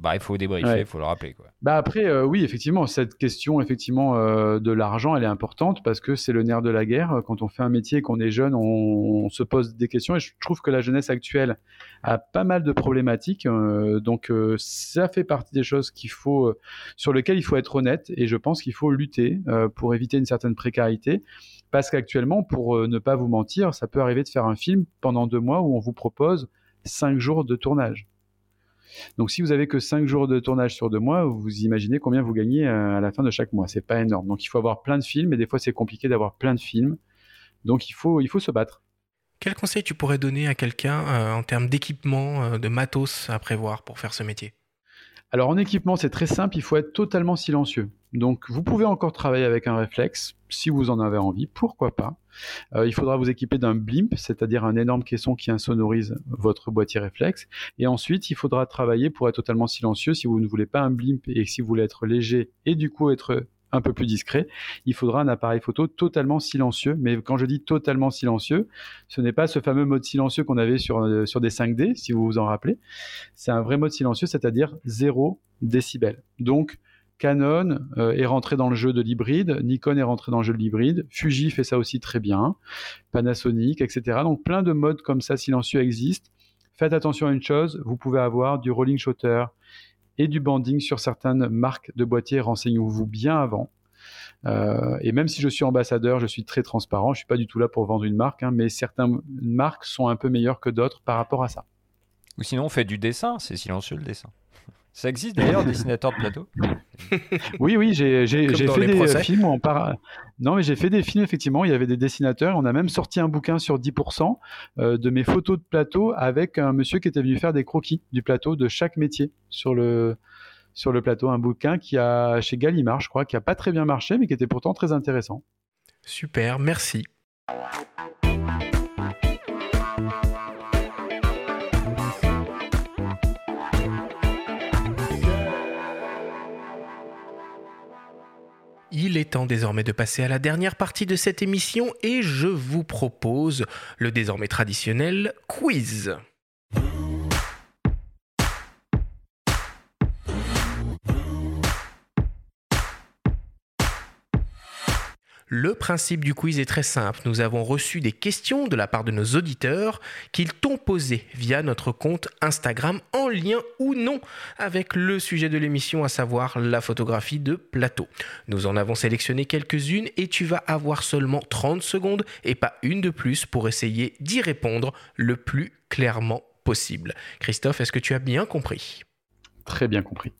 bah il faut débriefer, il Ouais. faut le rappeler. Quoi. Bah après, euh, oui, effectivement, cette question effectivement euh, de l'argent, elle est importante parce que c'est le nerf de la guerre. Quand on fait un métier et qu'on est jeune, on, on se pose des questions et je trouve que la jeunesse actuelle a pas mal de problématiques. euh, donc ça fait partie des choses qu'il faut, sur lesquelles il faut être honnête et je pense qu'il faut lutter pour éviter une certaine précarité. Parce qu'actuellement, pour ne pas vous mentir, ça peut arriver de faire un film pendant deux mois où on vous propose cinq jours de tournage. Donc si vous avez que 5 jours de tournage sur deux mois, vous imaginez combien vous gagnez euh, à la fin de chaque mois. C'est pas énorme. Donc il faut avoir plein de films et des fois c'est compliqué d'avoir plein de films. Donc il faut, il faut se battre. Quel conseil tu pourrais donner à quelqu'un euh, en termes d'équipement, euh, de matos à prévoir pour faire ce métier? Alors en équipement, c'est très simple, il faut être totalement silencieux. Donc vous pouvez encore travailler avec un réflexe, si vous en avez envie, pourquoi pas. Euh, il faudra vous équiper d'un blimp, c'est-à-dire un énorme caisson qui insonorise votre boîtier réflexe. Et ensuite, il faudra travailler pour être totalement silencieux. Si vous ne voulez pas un blimp et si vous voulez être léger et du coup être un peu plus discret, il faudra un appareil photo totalement silencieux. Mais quand je dis totalement silencieux, ce n'est pas ce fameux mode silencieux qu'on avait sur, euh, sur des 5D, si vous vous en rappelez. C'est un vrai mode silencieux, c'est-à-dire 0 décibel. Donc, Canon euh, est rentré dans le jeu de l'hybride, Nikon est rentré dans le jeu de l'hybride, Fuji fait ça aussi très bien, Panasonic, etc. Donc plein de modes comme ça silencieux existent. Faites attention à une chose, vous pouvez avoir du rolling shutter et du banding sur certaines marques de boîtiers. Renseignez-vous bien avant. Euh, et même si je suis ambassadeur, je suis très transparent. Je suis pas du tout là pour vendre une marque, hein, mais certaines marques sont un peu meilleures que d'autres par rapport à ça. Ou sinon on fait du dessin, c'est silencieux le dessin. Ça existe d'ailleurs, dessinateur de plateau? Oui, oui, j'ai fait des procès. euh, films où on part. Non, mais j'ai fait des films, effectivement. Il y avait des dessinateurs. On a même sorti un bouquin sur 10% euh, de mes photos de plateau avec un monsieur qui était venu faire des croquis du plateau de chaque métier sur le, sur le plateau. Un bouquin qui a, chez Gallimard, je crois, qui a pas très bien marché, mais qui était pourtant très intéressant. Super, merci. Il est temps désormais de passer à la dernière partie de cette émission et je vous propose le désormais traditionnel quiz. Le principe du quiz est très simple. Nous avons reçu des questions de la part de nos auditeurs qu'ils t'ont posées via notre compte Instagram en lien ou non avec le sujet de l'émission, à savoir la photographie de plateau. Nous en avons sélectionné quelques-unes et tu vas avoir seulement 30 secondes et pas une de plus pour essayer d'y répondre le plus clairement possible. Christophe, est-ce que tu as bien compris? Très bien compris.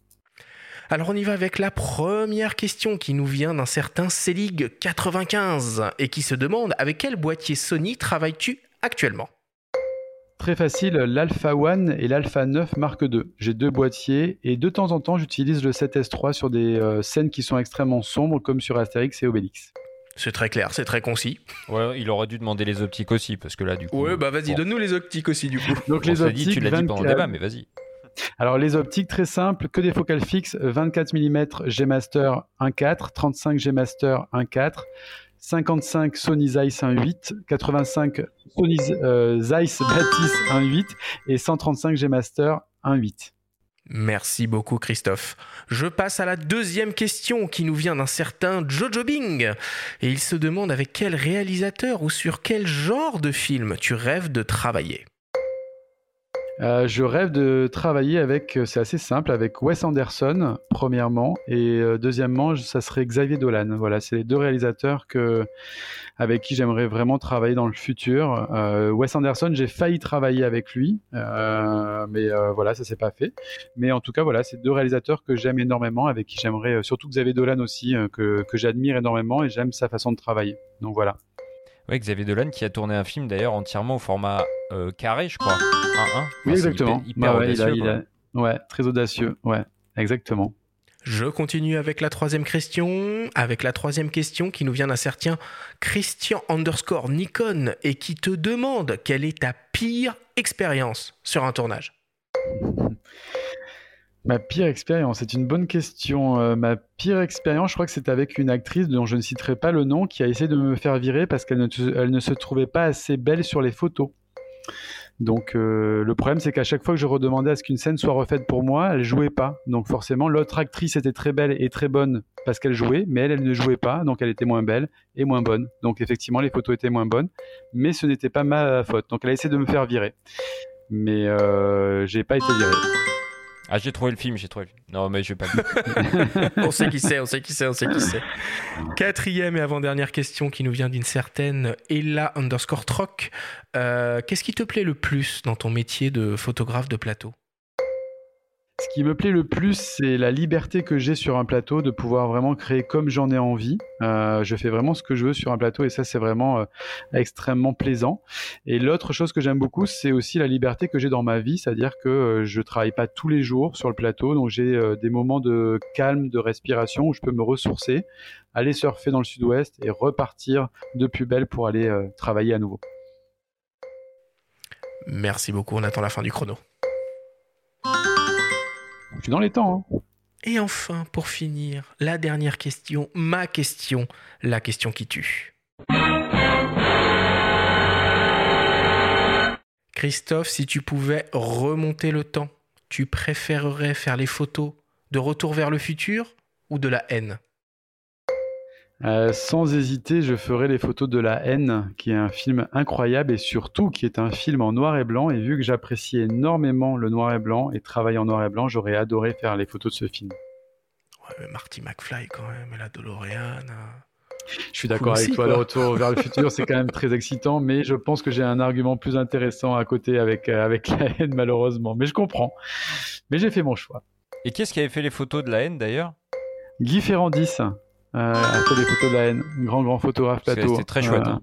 Alors on y va avec la première question qui nous vient d'un certain Selig 95 et qui se demande avec quel boîtier Sony travailles-tu actuellement? Très facile, l'Alpha One et l'Alpha 9 Mark II. J'ai deux boîtiers et de temps en temps j'utilise le 7S3 sur des euh, scènes qui sont extrêmement sombres comme sur Astérix et Obélix. C'est très clair, c'est très concis. Ouais, il aurait dû demander les optiques aussi, parce que là, du coup. Ouais, bah vas-y, bon. donne-nous les optiques aussi, du coup. Donc On les se dit, optiques, tu l'as dit pendant le 24 débat, mais vas-y. Alors les optiques très simples, que des focales fixes, 24 mm G Master 1.4, 35 G Master 1.4, 55 Sony Zeiss 1.8, 85 Sony euh, Zeiss Batis 1.8 et 135 G Master 1.8. Merci beaucoup Christophe. Je passe à la deuxième question qui nous vient d'un certain Jojo Bing. Et il se demande avec quel réalisateur ou sur quel genre de film tu rêves de travailler. Euh, je rêve de travailler avec, euh, c'est assez simple, avec Wes Anderson, premièrement, et euh, deuxièmement, ça serait Xavier Dolan. Voilà, c'est les deux réalisateurs avec qui j'aimerais vraiment travailler dans le futur. Wes Anderson, j'ai failli travailler avec lui, mais voilà, ça s'est pas fait. Mais en tout cas, voilà, c'est deux réalisateurs que j'aime énormément, avec qui j'aimerais, surtout Xavier Dolan aussi, que, que j'admire énormément et j'aime sa façon de travailler. Donc voilà. Ouais, Xavier Dolan qui a tourné un film d'ailleurs entièrement au format euh, carré, je crois. 1-1. Oui, Enfin, exactement. Hyper, hyper Ouais, ouais, il a- audacieux, il a- ouais, très audacieux. Ouais, exactement. Je continue avec la troisième question, avec la troisième question qui nous vient d'un certain Christian underscore Nikon et qui te demande quelle est ta pire expérience sur un tournage. Ma pire expérience, c'est une bonne question. Euh, ma pire expérience, je crois que c'est avec une actrice dont je ne citerai pas le nom qui a essayé de me faire virer parce qu'elle ne, se- trouvait pas assez belle sur les photos. Donc euh, le problème, c'est qu'à chaque fois que je redemandais à ce qu'une scène soit refaite pour moi, elle jouait pas. Donc forcément, l'autre actrice était très belle et très bonne parce qu'elle jouait, mais elle, elle ne jouait pas, donc elle était moins belle et moins bonne. Donc effectivement, les photos étaient moins bonnes, mais ce n'était pas ma faute. Donc elle a essayé de me faire virer, mais euh, j'ai pas été viré. Ah, j'ai trouvé le film, j'ai trouvé le film. Non, mais je vais pas le. On sait qui c'est, on sait qui c'est, on sait qui c'est. Quatrième et avant-dernière question qui nous vient d'une certaine Ella underscore Troc. Euh, Qu'est-ce qui te plaît le plus dans ton métier de photographe de plateau? Ce qui me plaît le plus, c'est la liberté que j'ai sur un plateau de pouvoir vraiment créer comme j'en ai envie. Euh, je fais vraiment ce que je veux sur un plateau et ça, c'est vraiment euh, extrêmement plaisant. Et l'autre chose que j'aime beaucoup, c'est aussi la liberté que j'ai dans ma vie, c'est-à-dire que euh, je travaille pas tous les jours sur le plateau, donc j'ai euh, des moments de calme, de respiration où je peux me ressourcer, aller surfer dans le sud-ouest et repartir de plus belle pour aller travailler à nouveau. Merci beaucoup, on attend la fin du chrono. Je suis dans les temps. Hein. Et enfin, pour finir, la dernière question, ma question, la question qui tue. Christophe, si tu pouvais remonter le temps, tu préférerais faire les photos de Retour vers le futur ou de la haine? Euh, sans hésiter, je ferai les photos de La haine, qui est un film incroyable et surtout qui est un film en noir et blanc. Et vu que j'apprécie énormément le noir et blanc et travailler en noir et blanc, j'aurais adoré faire les photos de ce film. Ouais, mais Marty McFly quand même, et la DeLorean. euh. Je suis d'accord avec toi, quoi. le retour vers le futur, c'est quand même très excitant, mais je pense que j'ai un argument plus intéressant à côté avec, euh, avec La haine, malheureusement. Mais je comprends. Mais j'ai fait mon choix. Et qui est-ce qui avait fait les photos de la haine d'ailleurs? Guy Ferrandis euh, a fait les photos de La haine, grand, grand photographe plateau. c'était très chouette, hein.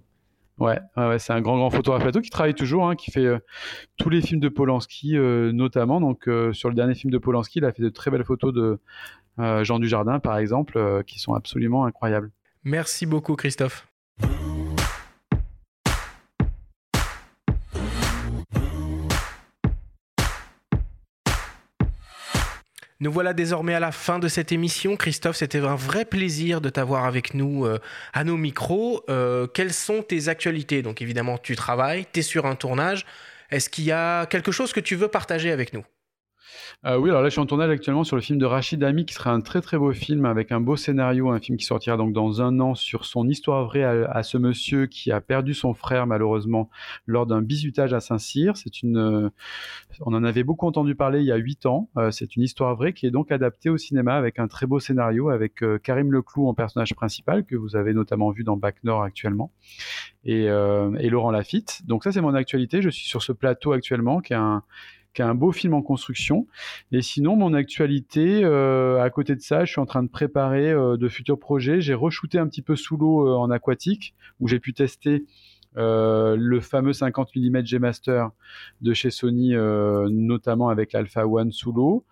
Ouais, ouais, ouais, c'est un grand grand photographe plateau qui travaille toujours, hein, qui fait euh, tous les films de Polanski euh, notamment. Donc euh, sur le dernier film de Polanski, il a fait de très belles photos de euh, Jean Dujardin par exemple, euh, qui sont absolument incroyables. Merci beaucoup Christophe. Nous voilà désormais à la fin de cette émission. Christophe, c'était un vrai plaisir de t'avoir avec nous euh, à nos micros. Euh, quelles sont tes actualités? Donc évidemment, tu travailles, tu es sur un tournage. Est-ce qu'il y a quelque chose que tu veux partager avec nous? Euh, oui, alors là, je suis en tournage actuellement sur le film de Rachid Ami, qui sera un très très beau film avec un beau scénario, un film qui sortira donc dans un an sur son histoire vraie à, ce monsieur qui a perdu son frère malheureusement lors d'un bizutage à Saint-Cyr. C'est une, euh, on en avait beaucoup entendu parler il y a huit ans. Euh, c'est une histoire vraie qui est donc adaptée au cinéma avec un très beau scénario avec Karim Leclou en personnage principal que vous avez notamment vu dans Bac Nord actuellement et, et Laurent Lafitte. Donc ça, c'est mon actualité. Je suis sur ce plateau actuellement qui est un qui un beau film en construction. Et sinon, mon actualité, euh, à côté de ça, je suis en train de préparer euh, de futurs projets. J'ai re-shooté un petit peu sous l'eau euh, en aquatique, où j'ai pu tester le fameux 50 mm G Master de chez Sony, notamment avec l'Alpha One sous l'eau,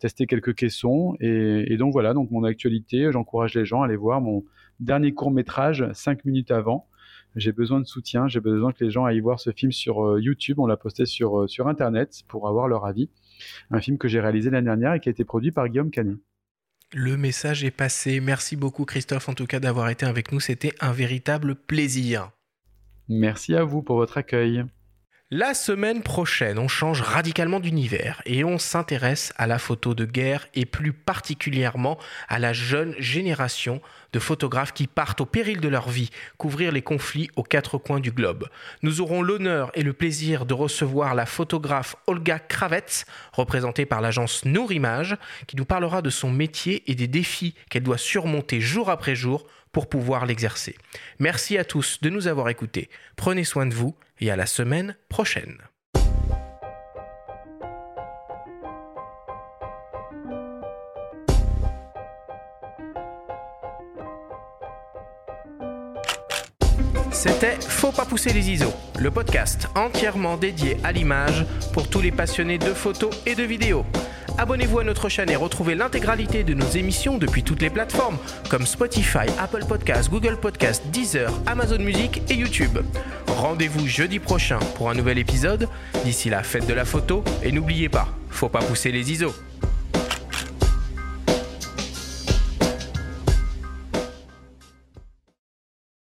tester quelques caissons. Et, et, donc voilà, donc mon actualité, j'encourage les gens à aller voir mon dernier court métrage 5 minutes avant. J'ai besoin de soutien, j'ai besoin que les gens aillent voir ce film sur euh, YouTube, on l'a posté sur, euh, sur Internet pour avoir leur avis. Un film que j'ai réalisé l'année dernière et qui a été produit par Guillaume Canet. Le message est passé. Merci beaucoup Christophe en tout cas d'avoir été avec nous. C'était un véritable plaisir. Merci à vous pour votre accueil. La semaine prochaine, on change radicalement d'univers et on s'intéresse à la photo de guerre et plus particulièrement à la jeune génération de photographes qui partent au péril de leur vie couvrir les conflits aux quatre coins du globe. Nous aurons l'honneur et le plaisir de recevoir la photographe Olga Kravets, représentée par l'agence Nour Image, qui nous parlera de son métier et des défis qu'elle doit surmonter jour après jour pour pouvoir l'exercer. Merci à tous de nous avoir écoutés. Prenez soin de vous et à la semaine prochaine. C'était Faut pas pousser les ISO, le podcast entièrement dédié à l'image pour tous les passionnés de photos et de vidéos. Abonnez-vous à notre chaîne et retrouvez l'intégralité de nos émissions depuis toutes les plateformes comme Spotify, Apple Podcasts, Google Podcasts, Deezer, Amazon Music et YouTube. Rendez-vous jeudi prochain pour un nouvel épisode. D'ici là, faites de la photo et n'oubliez pas, faut pas pousser les ISO.